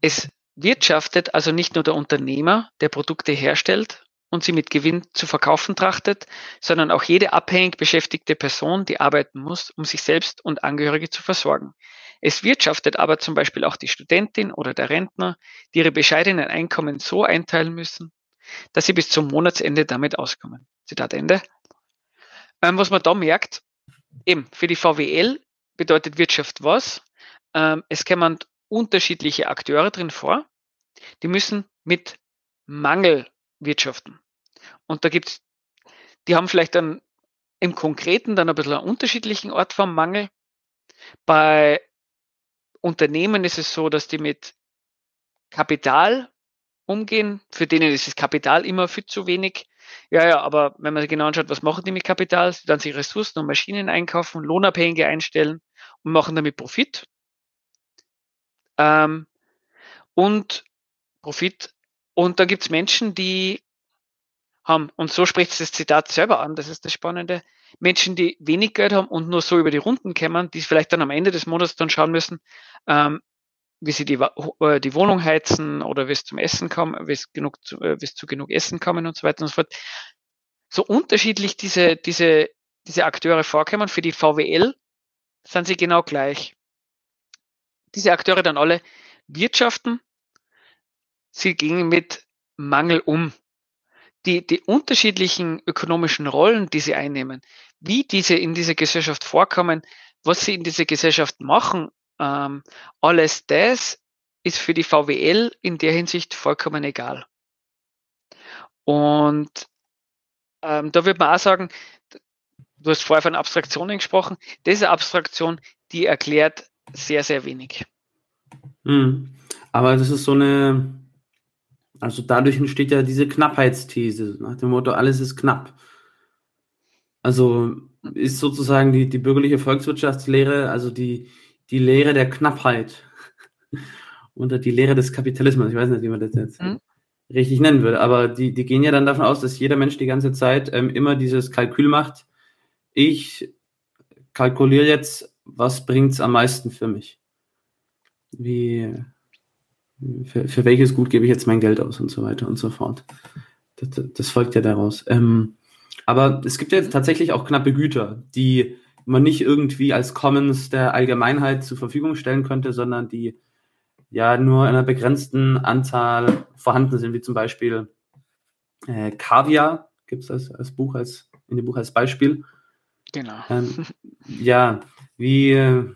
Es wirtschaftet also nicht nur der Unternehmer, der Produkte herstellt und sie mit Gewinn zu verkaufen trachtet, sondern auch jede abhängig beschäftigte Person, die arbeiten muss, um sich selbst und Angehörige zu versorgen. Es wirtschaftet aber zum Beispiel auch die Studentin oder der Rentner, die ihre bescheidenen Einkommen so einteilen müssen, dass sie bis zum Monatsende damit auskommen. Zitat Ende. Ähm, was man da merkt, eben für die VWL bedeutet Wirtschaft was? ähm, es kommen unterschiedliche Akteure drin vor, die müssen mit Mangel wirtschaften. Und da gibt's, die haben vielleicht dann im Konkreten dann ein bisschen einen unterschiedlichen Ort vom Mangel. Bei Unternehmen ist es so, dass die mit Kapital umgehen. Für denen ist das Kapital immer viel zu wenig. Ja, ja, aber wenn man sich genau anschaut, was machen die mit Kapital? Sie dann sich Ressourcen und Maschinen einkaufen, Lohnabhängige einstellen und machen damit Profit. Ähm, und Profit. Und da gibt's Menschen, die haben, und so spricht das Zitat selber an, das ist das Spannende, Menschen, die wenig Geld haben und nur so über die Runden kämmern, die vielleicht dann am Ende des Monats dann schauen müssen, ähm, wie sie die, äh, die Wohnung heizen oder wie es zum Essen kommen, wie es genug zu, äh, wie es zu genug Essen kommen und so weiter und so fort. So unterschiedlich diese, diese, diese Akteure vorkommen, für die VWL sind sie genau gleich. Diese Akteure dann alle wirtschaften, sie gehen mit Mangel um. Die, die unterschiedlichen ökonomischen Rollen, die sie einnehmen, wie diese in dieser Gesellschaft vorkommen, was sie in dieser Gesellschaft machen, ähm, alles das ist für die VWL in der Hinsicht vollkommen egal. Und ähm, da würde man auch sagen, du hast vorher von Abstraktionen gesprochen, diese Abstraktion, die erklärt sehr, sehr wenig. Hm. Aber das ist so eine, also dadurch entsteht ja diese Knappheitsthese, nach dem Motto, alles ist knapp. Also ist sozusagen die, die bürgerliche Volkswirtschaftslehre, also die, die Lehre der Knappheit oder die Lehre des Kapitalismus. Ich weiß nicht, wie man das jetzt mhm. richtig nennen würde, aber die, die gehen ja dann davon aus, dass jeder Mensch die ganze Zeit ähm, immer dieses Kalkül macht. Ich kalkuliere jetzt, was bringt es am meisten für mich? Wie, für, für, welches Gut gebe ich jetzt mein Geld aus und so weiter und so fort. Das, das folgt ja daraus. Ähm, aber es gibt ja tatsächlich auch knappe Güter, die man nicht irgendwie als Commons der Allgemeinheit zur Verfügung stellen könnte, sondern die ja nur in einer begrenzten Anzahl vorhanden sind, wie zum Beispiel äh, Kaviar, gibt es das als Buch, als, in dem Buch als Beispiel. Genau. Ähm, ja, wie äh,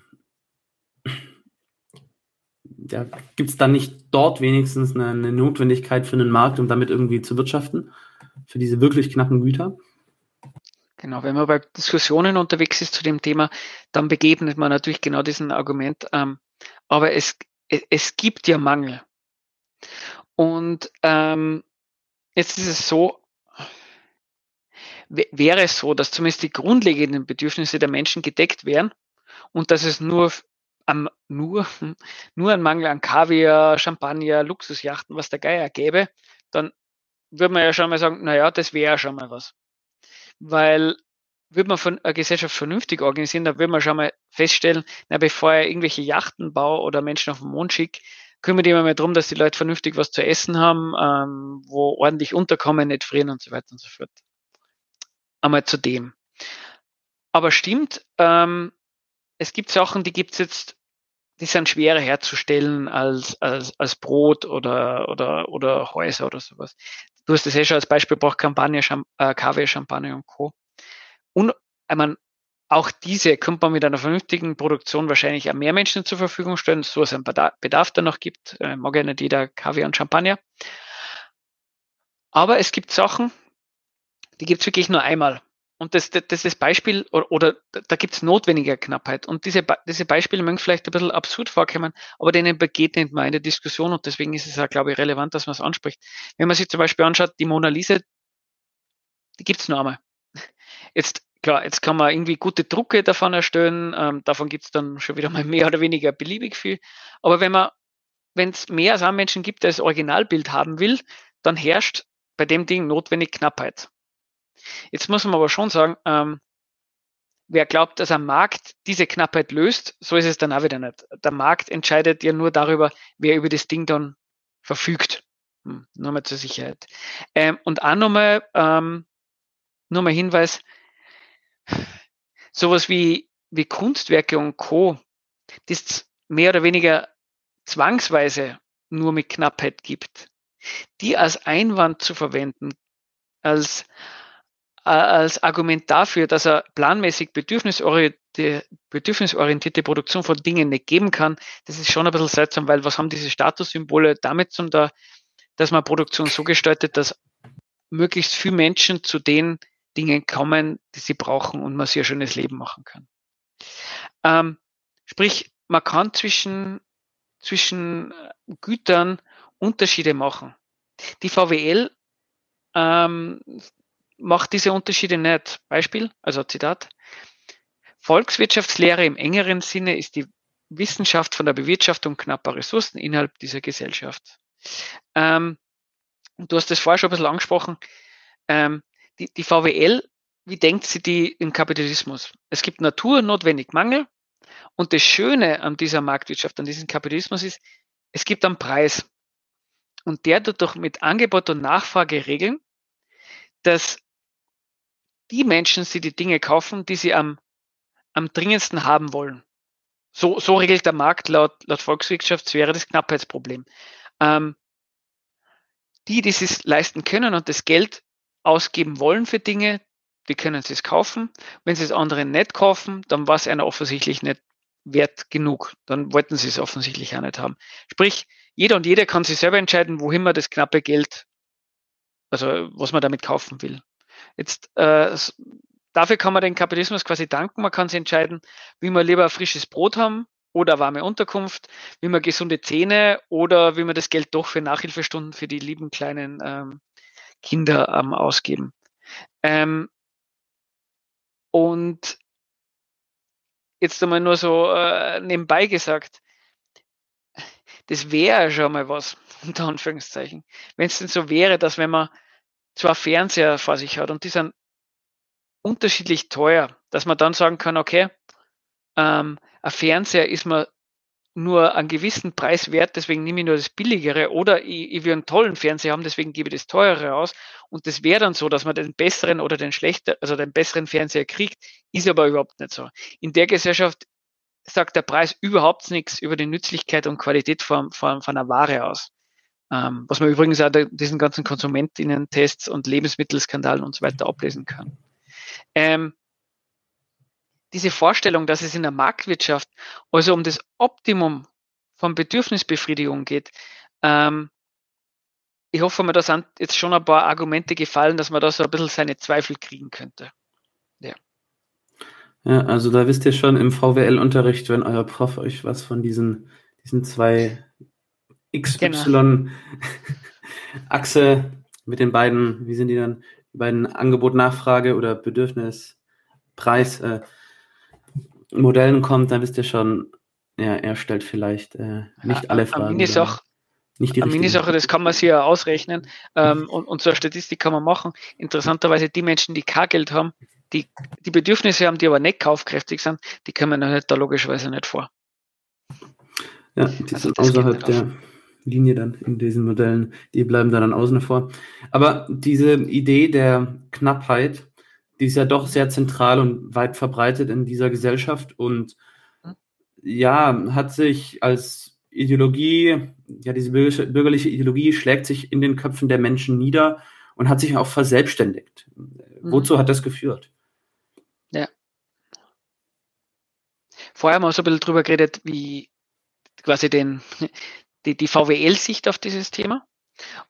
ja, gibt es da nicht dort wenigstens eine, eine Notwendigkeit für einen Markt, um damit irgendwie zu wirtschaften, für diese wirklich knappen Güter? Genau, wenn man bei Diskussionen unterwegs ist zu dem Thema, dann begegnet man natürlich genau diesen Argument. Ähm, aber es, es gibt ja Mangel. Und ähm, jetzt ist es so, wäre es so, dass zumindest die grundlegenden Bedürfnisse der Menschen gedeckt wären und dass es nur am, nur, nur ein Mangel an Kaviar, Champagner, Luxusjachten, was der Geier gäbe, dann würde man ja schon mal sagen, naja, das wäre schon mal was weil würde man von einer Gesellschaft vernünftig organisieren, da würde man schon mal feststellen, na, bevor er irgendwelche Yachten baut oder Menschen auf den Mond schickt, kümmert immer mehr darum, dass die Leute vernünftig was zu essen haben, ähm, wo ordentlich unterkommen, nicht frieren und so weiter und so fort. Einmal zu dem. Aber stimmt, ähm, es gibt Sachen, die gibt's jetzt, die sind schwerer herzustellen als, als, als Brot oder, oder, oder Häuser oder sowas. Du hast es eh schon als Beispiel gebracht, Kampagne, äh, Kaffee, Champagner und Co. Und ich meine, auch diese könnte man mit einer vernünftigen Produktion wahrscheinlich auch mehr Menschen zur Verfügung stellen, so es einen Bedarf da noch gibt. Äh, mag ja nicht jeder Kaffee und Champagner. Aber es gibt Sachen, die gibt es wirklich nur einmal. Und das, das, das Beispiel, oder, oder da gibt es notwendige Knappheit. Und diese, diese Beispiele mögen vielleicht ein bisschen absurd vorkommen, aber denen begegnet man in der Diskussion und deswegen ist es ja, glaube ich, relevant, dass man es anspricht. Wenn man sich zum Beispiel anschaut, die Mona Lisa, die gibt es nur einmal. Jetzt, klar, jetzt kann man irgendwie gute Drucke davon erstellen, ähm, davon gibt es dann schon wieder mal mehr oder weniger beliebig viel. Aber wenn man, wenn es mehr als einen Menschen gibt, der das Originalbild haben will, dann herrscht bei dem Ding notwendig Knappheit. Jetzt muss man aber schon sagen, ähm, wer glaubt, dass ein Markt diese Knappheit löst, so ist es dann auch wieder nicht. Der Markt entscheidet ja nur darüber, wer über das Ding dann verfügt. Hm, nur mal zur Sicherheit. Ähm, und auch nochmal, ähm, nur mal Hinweis, sowas wie, wie Kunstwerke und Co., das mehr oder weniger zwangsweise nur mit Knappheit gibt, die als Einwand zu verwenden, als als Argument dafür, dass er planmäßig bedürfnisorientierte, bedürfnisorientierte Produktion von Dingen nicht geben kann, das ist schon ein bisschen seltsam, weil was haben diese Statussymbole damit zum da, dass man Produktion so gestaltet, dass möglichst viele Menschen zu den Dingen kommen, die sie brauchen und man sich ein schönes Leben machen kann. Ähm, sprich, man kann zwischen, zwischen Gütern Unterschiede machen. Die VWL ähm, macht diese Unterschiede nicht. Beispiel, also Zitat. Volkswirtschaftslehre im engeren Sinne ist die Wissenschaft von der Bewirtschaftung knapper Ressourcen innerhalb dieser Gesellschaft. Ähm, du hast das vorher schon ein bisschen angesprochen. Ähm, die, die VWL, wie denkt sie die im Kapitalismus? Es gibt naturnotwendig Mangel und das Schöne an dieser Marktwirtschaft, an diesem Kapitalismus ist, es gibt einen Preis. Und der tut doch mit Angebot und Nachfrage regeln, dass die Menschen sie die Dinge kaufen, die sie am, am dringendsten haben wollen. So, so regelt der Markt laut, laut Volkswirtschaftslehre das Knappheitsproblem. Ähm, die, die es leisten können und das Geld ausgeben wollen für Dinge, die können sie es kaufen. Wenn sie es anderen nicht kaufen, dann war es einer offensichtlich nicht wert genug. Dann wollten sie es offensichtlich auch nicht haben. Sprich, jeder und jeder kann sich selber entscheiden, wohin man das knappe Geld, also was man damit kaufen will. Jetzt äh, dafür kann man den Kapitalismus quasi danken. Man kann sich entscheiden, wie man lieber frisches Brot haben oder warme Unterkunft, wie man gesunde Zähne oder wie man das Geld doch für Nachhilfestunden für die lieben kleinen ähm, Kinder ähm, ausgeben. Ähm, und jetzt einmal nur so äh, nebenbei gesagt, das wäre schon mal was, unter Anführungszeichen. Wenn es denn so wäre, dass wenn man zwei Fernseher vor sich hat und die sind unterschiedlich teuer, dass man dann sagen kann, okay, ähm, ein Fernseher ist mir nur einen gewissen Preis wert, deswegen nehme ich nur das billigere oder ich, ich will einen tollen Fernseher haben, deswegen gebe ich das teurere aus. Und das wäre dann so, dass man den besseren oder den schlechteren, also den besseren Fernseher kriegt, ist aber überhaupt nicht so. In der Gesellschaft sagt der Preis überhaupt nichts über die Nützlichkeit und Qualität von, von, von einer Ware aus. Ähm, was man übrigens auch diesen ganzen Konsumentinnen-Tests und Lebensmittelskandalen und so weiter ablesen kann. Ähm, diese Vorstellung, dass es in der Marktwirtschaft also um das Optimum von Bedürfnisbefriedigung geht, ähm, ich hoffe mir, da sind jetzt schon ein paar Argumente gefallen, dass man da so ein bisschen seine Zweifel kriegen könnte. Ja. Ja, also da wisst ihr schon im VWL-Unterricht, wenn euer Prof euch was von diesen, diesen zwei XY-Achse genau. mit den beiden, wie sind die dann, die beiden Angebot-Nachfrage oder Bedürfnis-Preis äh, kommt, dann wisst ihr schon, ja, er stellt vielleicht äh, nicht ja, alle Fragen. Minisache, nicht die Minisache, das kann man sich ja ausrechnen ähm, und, und so eine Statistik kann man machen. Interessanterweise die Menschen, die kein Geld haben, die, die Bedürfnisse haben, die aber nicht kaufkräftig sind, die kommen da logischerweise nicht vor. Ja, die also sind außerhalb der Linie dann in diesen Modellen, die bleiben dann außen vor. Aber diese Idee der Knappheit, die ist ja doch sehr zentral und weit verbreitet in dieser Gesellschaft und ja, hat sich als Ideologie, ja, diese bürgerliche Ideologie schlägt sich in den Köpfen der Menschen nieder und hat sich auch verselbstständigt. Mhm. Wozu hat das geführt? Ja. Vorher haben wir so ein bisschen drüber geredet, wie quasi den, die, die VWL-Sicht auf dieses Thema.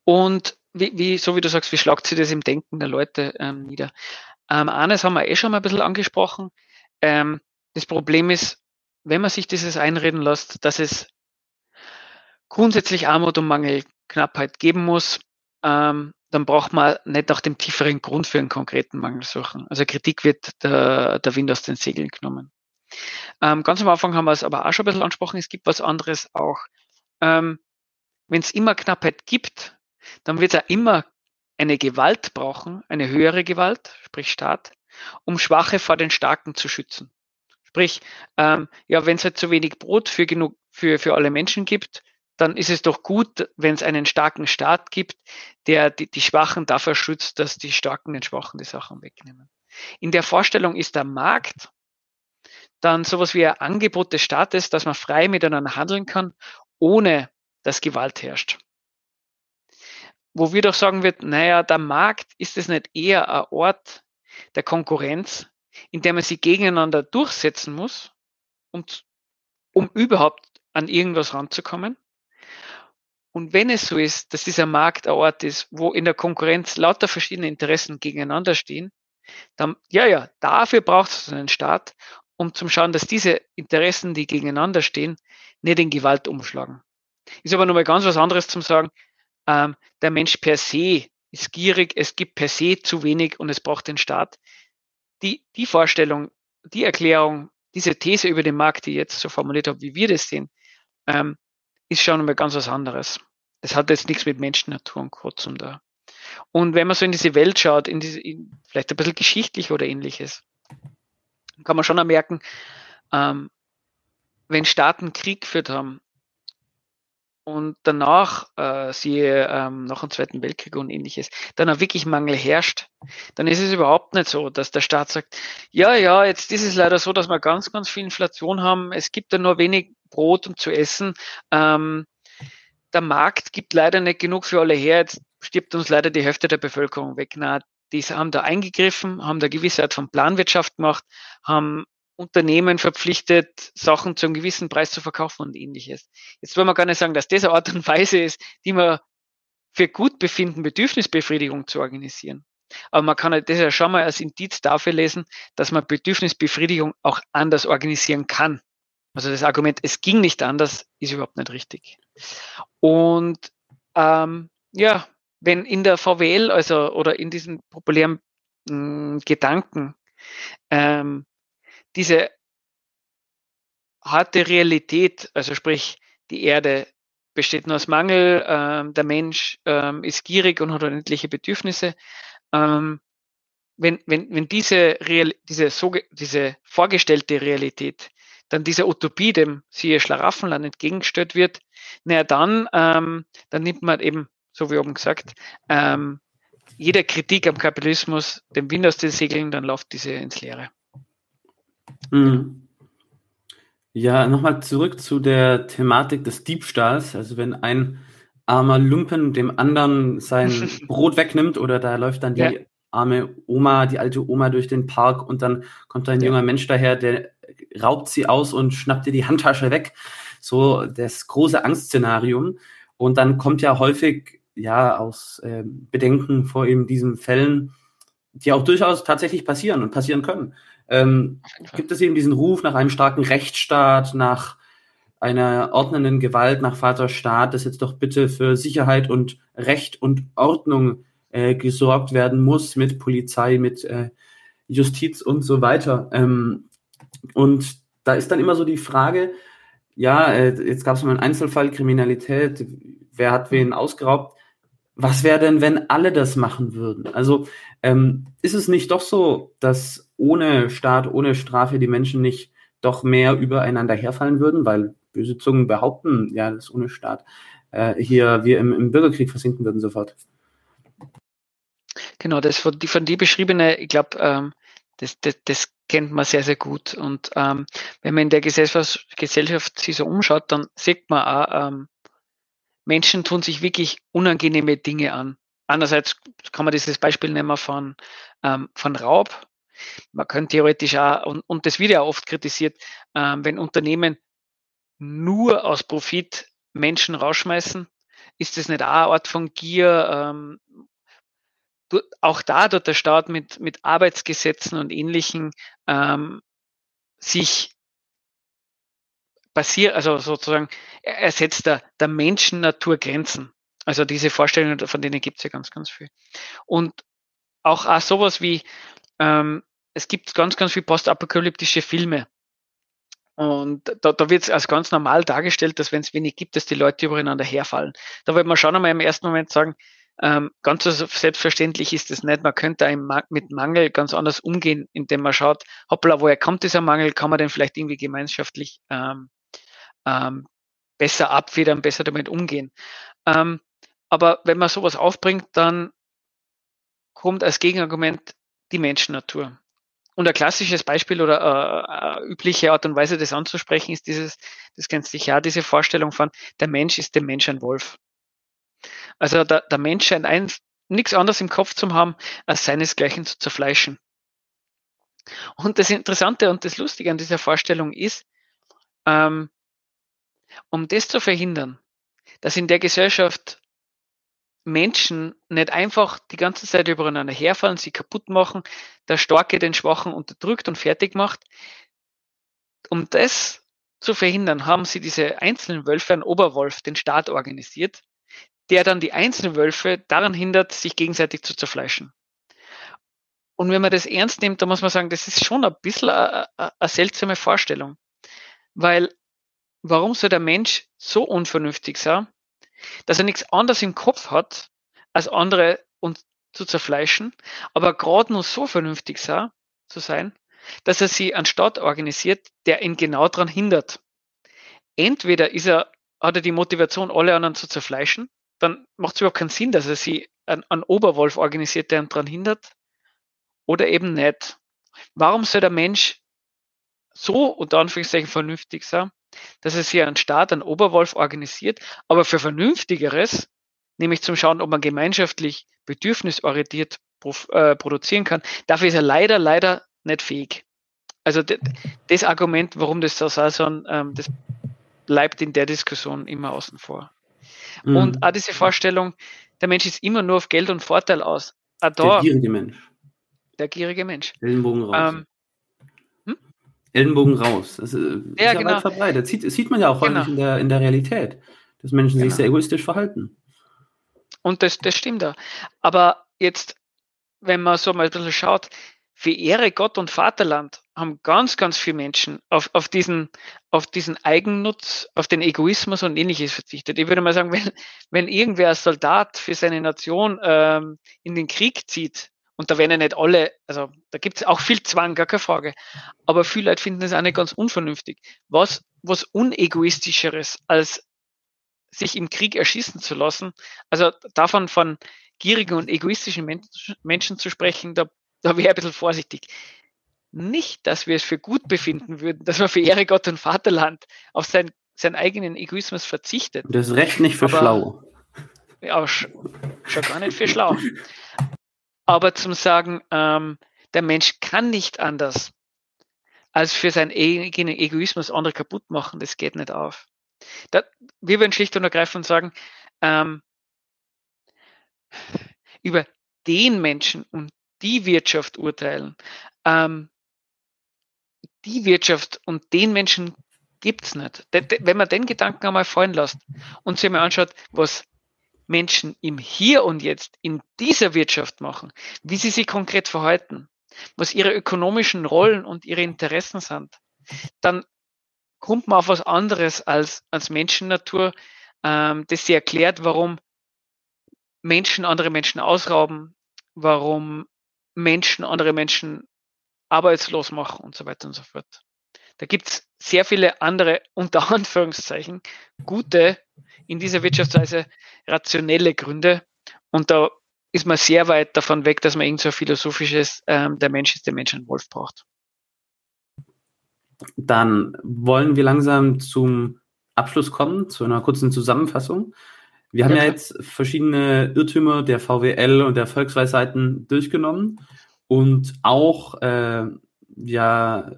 Und wie, wie, so wie du sagst, wie schlagt sich das im Denken der Leute ähm, nieder? Ähm, eines haben wir eh schon mal ein bisschen angesprochen. Ähm, das Problem ist, wenn man sich dieses einreden lässt, dass es grundsätzlich Armut und Mangelknappheit geben muss, ähm, dann braucht man nicht nach dem tieferen Grund für einen konkreten Mangel suchen. Also Kritik wird der, der Wind aus den Segeln genommen. Ähm, ganz am Anfang haben wir es aber auch schon ein bisschen angesprochen, es gibt was anderes auch. Ähm, Wenn es immer Knappheit gibt, dann wird es auch immer eine Gewalt brauchen, eine höhere Gewalt, sprich Staat, um Schwache vor den Starken zu schützen. Sprich, ähm, ja, wenn es halt zu wenig Brot für genug für, für alle Menschen gibt, dann ist es doch gut, wenn es einen starken Staat gibt, der die, die Schwachen dafür schützt, dass die Starken den Schwachen die Sachen wegnehmen. In der Vorstellung ist der Markt dann sowas wie ein Angebot des Staates, dass man frei miteinander handeln kann, ohne dass Gewalt herrscht wo wir doch sagen wird, naja, der Markt ist es nicht eher ein Ort, der Konkurrenz, in der man sie gegeneinander durchsetzen muss, um, um überhaupt an irgendwas ranzukommen. Und wenn es so ist, dass dieser Markt ein Ort ist, wo in der Konkurrenz lauter verschiedene Interessen gegeneinander stehen, dann, ja, ja, dafür braucht es einen Staat, um zu schauen, dass diese Interessen, die gegeneinander stehen, nicht in Gewalt umschlagen. Ist aber nochmal ganz was anderes zum sagen, ähm, der Mensch per se ist gierig, es gibt per se zu wenig und es braucht den Staat. Die, die Vorstellung, die Erklärung, diese These über den Markt, die ich jetzt so formuliert habe, wie wir das sehen, ähm, ist schon mal ganz was anderes. Das hat jetzt nichts mit Menschen, Natur und Co. zu da. Und wenn man so in diese Welt schaut, in diese, in, vielleicht ein bisschen geschichtlich oder ähnliches, kann man schon merken, ähm, wenn Staaten Krieg geführt haben und danach, äh, siehe ähm, nach dem Zweiten Weltkrieg und ähnliches, dann auch wirklich Mangel herrscht, dann ist es überhaupt nicht so, dass der Staat sagt, ja, ja, jetzt ist es leider so, dass wir ganz, ganz viel Inflation haben, es gibt da nur wenig Brot um zu essen, ähm, der Markt gibt leider nicht genug für alle her, jetzt stirbt uns leider die Hälfte der Bevölkerung weg. Na, die haben da eingegriffen, haben da gewisse Art von Planwirtschaft gemacht, haben Unternehmen verpflichtet, Sachen zu einem gewissen Preis zu verkaufen und ähnliches. Jetzt wollen wir gar nicht sagen, dass das eine Art und Weise ist, die man für gut befinden, Bedürfnisbefriedigung zu organisieren. Aber man kann das ja schon mal als Indiz dafür lesen, dass man Bedürfnisbefriedigung auch anders organisieren kann. Also das Argument, es ging nicht anders, ist überhaupt nicht richtig. Und ähm, ja, wenn in der VWL, also oder in diesen populären mh, hm, Gedanken, ähm, diese harte Realität, also sprich, die Erde besteht nur aus Mangel, ähm, der Mensch ähm, ist gierig und hat unendliche Bedürfnisse. Ähm, wenn, wenn, wenn diese, Real, diese, so, diese vorgestellte Realität dann dieser Utopie, dem siehe Schlaraffenland entgegengestellt wird, naja, dann, ähm, dann nimmt man eben, so wie oben gesagt, ähm, jede Kritik am Kapitalismus dem Wind aus den Segeln, dann läuft diese ins Leere. Mhm. Ja, nochmal zurück zu der Thematik des Diebstahls. Also wenn ein armer Lumpen dem anderen sein Brot wegnimmt oder da läuft dann die ja. arme Oma, die alte Oma durch den Park und dann kommt ein ja. junger Mensch daher, der raubt sie aus und schnappt ihr die Handtasche weg. So das große Angstszenarium. Und dann kommt ja häufig ja aus äh, Bedenken vor eben diesen Fällen, die auch durchaus tatsächlich passieren und passieren können. Ähm, gibt es eben diesen Ruf nach einem starken Rechtsstaat, nach einer ordnenden Gewalt, nach Vaterstaat, dass jetzt doch bitte für Sicherheit und Recht und Ordnung äh, gesorgt werden muss mit Polizei, mit äh, Justiz und so weiter. Ähm, und da ist dann immer so die Frage, ja, äh, jetzt gab es mal einen Einzelfall Kriminalität, wer hat wen ausgeraubt? Was wäre denn, wenn alle das machen würden? Also ähm, ist es nicht doch so, dass ohne Staat, ohne Strafe die Menschen nicht doch mehr übereinander herfallen würden, weil böse Zungen behaupten, ja, dass ohne Staat äh, hier wir im, im, Bürgerkrieg versinken würden sofort. Genau, das von die, von die beschriebene, ich glaube, ähm, das, das, das kennt man sehr, sehr gut. Und ähm, wenn man in der Gesellschaft, Gesellschaft sich so umschaut, dann sieht man auch, ähm, Menschen tun sich wirklich unangenehme Dinge an. Andererseits kann man dieses Beispiel nehmen von, ähm, von Raub. Man könnte theoretisch auch, und, und das wird ja oft kritisiert, ähm, wenn Unternehmen nur aus Profit Menschen rausschmeißen, ist das nicht auch eine Art von Gier? Ähm, auch da dort der Staat mit, mit Arbeitsgesetzen und ähnlichen ähm, sich basiert, also sozusagen ersetzt der, der Menschen Natur Grenzen. Also diese Vorstellungen, von denen gibt es ja ganz, ganz viel. Und auch, auch sowas wie, ähm, es gibt ganz, ganz viel postapokalyptische Filme. Und da, da wird es als ganz normal dargestellt, dass wenn es wenig gibt, dass die Leute übereinander herfallen. Da wird man schon einmal im ersten Moment sagen, ähm, ganz so selbstverständlich ist es nicht. Man könnte mit Mangel ganz anders umgehen, indem man schaut, hoppla, woher kommt dieser Mangel? Kann man den vielleicht irgendwie gemeinschaftlich ähm, ähm, besser abfedern, besser damit umgehen? Ähm, aber wenn man sowas aufbringt, dann kommt als Gegenargument die Menschennatur. Und ein klassisches Beispiel oder äh, übliche Art und Weise, das anzusprechen, ist dieses, das kennst du ja, diese Vorstellung von, der Mensch ist dem Mensch ein Wolf. Also der, der Mensch scheint ein, nichts anderes im Kopf zu haben, als seinesgleichen zu zerfleischen. Und das Interessante und das Lustige an dieser Vorstellung ist, ähm, um das zu verhindern, dass in der Gesellschaft Menschen nicht einfach die ganze Zeit übereinander herfallen, sie kaputt machen, der Starke den Schwachen unterdrückt und fertig macht. Um das zu verhindern, haben sie diese einzelnen Wölfe, einen Oberwolf, den Staat organisiert, der dann die einzelnen Wölfe daran hindert, sich gegenseitig zu zerfleischen. Und wenn man das ernst nimmt, dann muss man sagen, das ist schon ein bisschen eine, eine seltsame Vorstellung. Weil warum soll der Mensch so unvernünftig sein, dass er nichts anderes im Kopf hat, als andere und zu zerfleischen, aber gerade nur so vernünftig sein, zu sein, dass er sie einen Staat organisiert, der ihn genau daran hindert. Entweder ist er, hat er die Motivation, alle anderen zu zerfleischen, dann macht es überhaupt keinen Sinn, dass er sie einen, einen Oberwolf organisiert, der ihn daran hindert, oder eben nicht. Warum soll der Mensch so unter Anführungszeichen vernünftig sein, dass er sich einen Staat, einen Oberwolf organisiert, aber für Vernünftigeres, nämlich zum Schauen, ob man gemeinschaftlich bedürfnisorientiert äh, produzieren kann, dafür ist er leider, leider nicht fähig. Also das Argument, warum das so sei, ähm, das bleibt in der Diskussion immer außen vor. Mhm. Und auch diese Vorstellung, der Mensch ist immer nur auf Geld und Vorteil aus. Auch da, der gierige Mensch. Der gierige Mensch. Ellenbogen raus. Ähm, Ellenbogen raus. Das ist ja, genau. weit verbreitet. Das sieht, das sieht man ja auch häufig genau. in, der, in der Realität, dass Menschen genau. sich sehr egoistisch verhalten. Und das, das stimmt da. Aber jetzt, wenn man so mal ein bisschen schaut, für Ehre Gott und Vaterland haben ganz, ganz viele Menschen auf, auf, diesen, auf diesen Eigennutz, auf den Egoismus und ähnliches verzichtet. Ich würde mal sagen, wenn, wenn irgendwer als Soldat für seine Nation ähm, in den Krieg zieht, und da werden ja nicht alle, also da gibt es auch viel Zwang, gar keine Frage. Aber viele Leute finden das auch nicht ganz unvernünftig. Was, was unegoistischeres als sich im Krieg erschießen zu lassen, also davon von gierigen und egoistischen Menschen zu sprechen, da, da wäre ich ein bisschen vorsichtig. Nicht, dass wir es für gut befinden würden, dass man für Ehre Gott und Vaterland auf sein, seinen eigenen Egoismus verzichtet. Das Recht nicht für Aber, schlau. Ja, schon gar nicht für schlau. Aber zum Sagen, ähm, der Mensch kann nicht anders, als für seinen eigenen Egoismus andere kaputt machen, das geht nicht auf. Da, wir würden schlicht und ergreifend sagen, ähm, über den Menschen und die Wirtschaft urteilen. Ähm, die Wirtschaft und den Menschen gibt's nicht. Wenn man den Gedanken einmal fallen lässt und sich mal anschaut, was Menschen im Hier und Jetzt in dieser Wirtschaft machen, wie sie sich konkret verhalten, was ihre ökonomischen Rollen und ihre Interessen sind, dann kommt man auf was anderes als, als Menschennatur, ähm, das sie erklärt, warum Menschen andere Menschen ausrauben, warum Menschen andere Menschen arbeitslos machen und so weiter und so fort. Da gibt es sehr viele andere, unter Anführungszeichen, gute, in dieser Wirtschaftsweise rationelle Gründe. Und da ist man sehr weit davon weg, dass man irgend so philosophisches, ähm, der Mensch ist der Mensch ein Wolf braucht. Dann wollen wir langsam zum Abschluss kommen, zu einer kurzen Zusammenfassung. Wir haben ja, ja jetzt verschiedene Irrtümer der VWL und der Volksweisheiten durchgenommen und auch äh, ja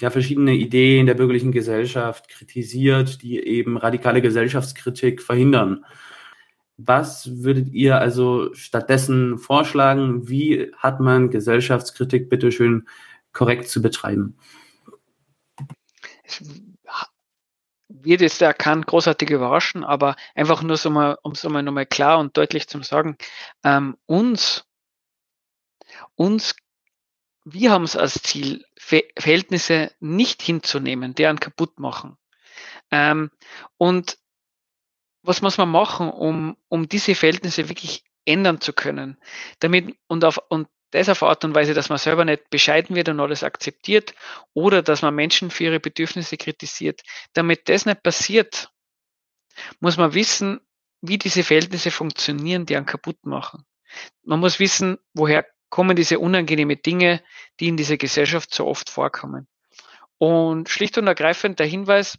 ja verschiedene Ideen der bürgerlichen Gesellschaft kritisiert, die eben radikale Gesellschaftskritik verhindern. Was würdet ihr also stattdessen vorschlagen? Wie hat man Gesellschaftskritik bitteschön korrekt zu betreiben? Wird jetzt da kein großartig überraschen, aber einfach nur so mal, um es mal nochmal klar und deutlich zu sagen, ähm, uns, uns wir haben es als Ziel, Verhältnisse nicht hinzunehmen, deren kaputt machen. Ähm, und was muss man machen, um, um diese Verhältnisse wirklich ändern zu können? Damit und auf und das auf Art und Weise, dass man selber nicht bescheiden wird und alles akzeptiert oder dass man Menschen für ihre Bedürfnisse kritisiert. Damit das nicht passiert, muss man wissen, wie diese Verhältnisse funktionieren, die einen kaputt machen. Man muss wissen, woher kommen diese unangenehmen Dinge, die in dieser Gesellschaft so oft vorkommen. Und schlicht und ergreifend der Hinweis,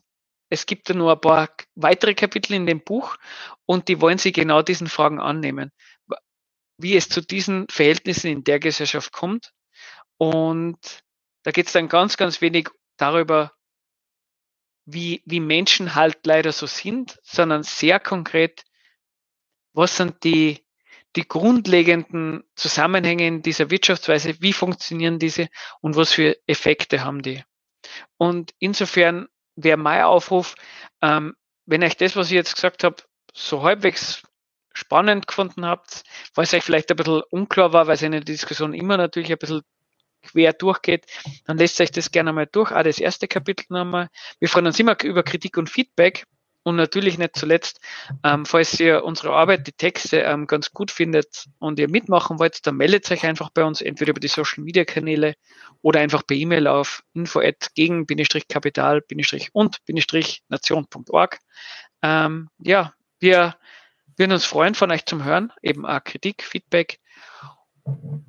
es gibt da nur ein paar weitere Kapitel in dem Buch und die wollen sich genau diesen Fragen annehmen. Wie es zu diesen Verhältnissen in der Gesellschaft kommt Und da geht es dann ganz, ganz wenig darüber, wie, wie Menschen halt leider so sind, sondern sehr konkret, was sind die, die grundlegenden Zusammenhänge in dieser Wirtschaftsweise, wie funktionieren diese und was für Effekte haben die. Und insofern wäre mein Aufruf, ähm, wenn euch das, was ich jetzt gesagt habe, so halbwegs spannend gefunden habt, weil es euch vielleicht ein bisschen unklar war, weil es in der Diskussion immer natürlich ein bisschen quer durchgeht, dann lässt euch das gerne mal durch. Auch das erste Kapitel nochmal. Wir freuen uns immer über Kritik und Feedback. Und natürlich nicht zuletzt, ähm, falls ihr unsere Arbeit, die Texte ähm, ganz gut findet und ihr mitmachen wollt, dann meldet euch einfach bei uns, entweder über die Social Media Kanäle oder einfach per E-Mail auf info gegen-kapital- und-nation.org. Ähm, ja, wir würden uns freuen, von euch zum Hören, eben auch Kritik, Feedback.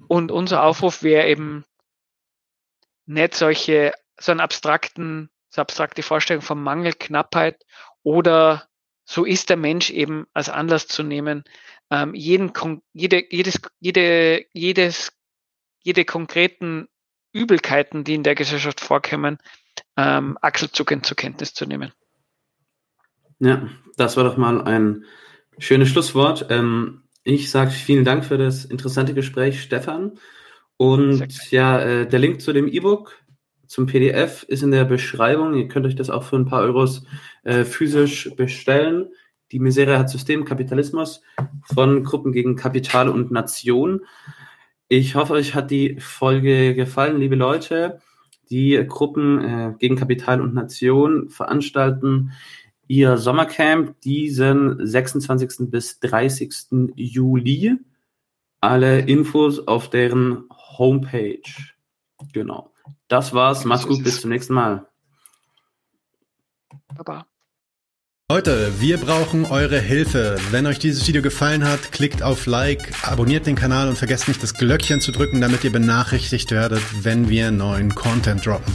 Und unser Aufruf wäre eben nicht solche, so einen abstrakten, so abstrakte Vorstellung von Mangel, Knappheit oder so ist der Mensch eben als Anlass zu nehmen, ähm, jeden, jede, jedes, jede, jedes, jede konkreten Übelkeiten, die in der Gesellschaft vorkommen, ähm, achselzuckend zur Kenntnis zu nehmen. Ja, das war doch mal ein schönes Schlusswort. Ähm, ich sage vielen Dank für das interessante Gespräch, Stefan. Und ja, äh, der Link zu dem E-Book, zum PDF ist in der Beschreibung. Ihr könnt euch das auch für ein paar Euros äh, physisch bestellen. Die Misere hat System Kapitalismus von Gruppen gegen Kapital und Nation. Ich hoffe, euch hat die Folge gefallen, liebe Leute. Die Gruppen äh, gegen Kapital und Nation veranstalten ihr Sommercamp diesen 26. bis 30. Juli. Alle Infos auf deren Homepage. Genau. Das war's. Mach's gut. Bis zum nächsten Mal. Baba. Leute, wir brauchen eure Hilfe. Wenn euch dieses Video gefallen hat, klickt auf Like, abonniert den Kanal und vergesst nicht das Glöckchen zu drücken, damit ihr benachrichtigt werdet, wenn wir neuen Content droppen.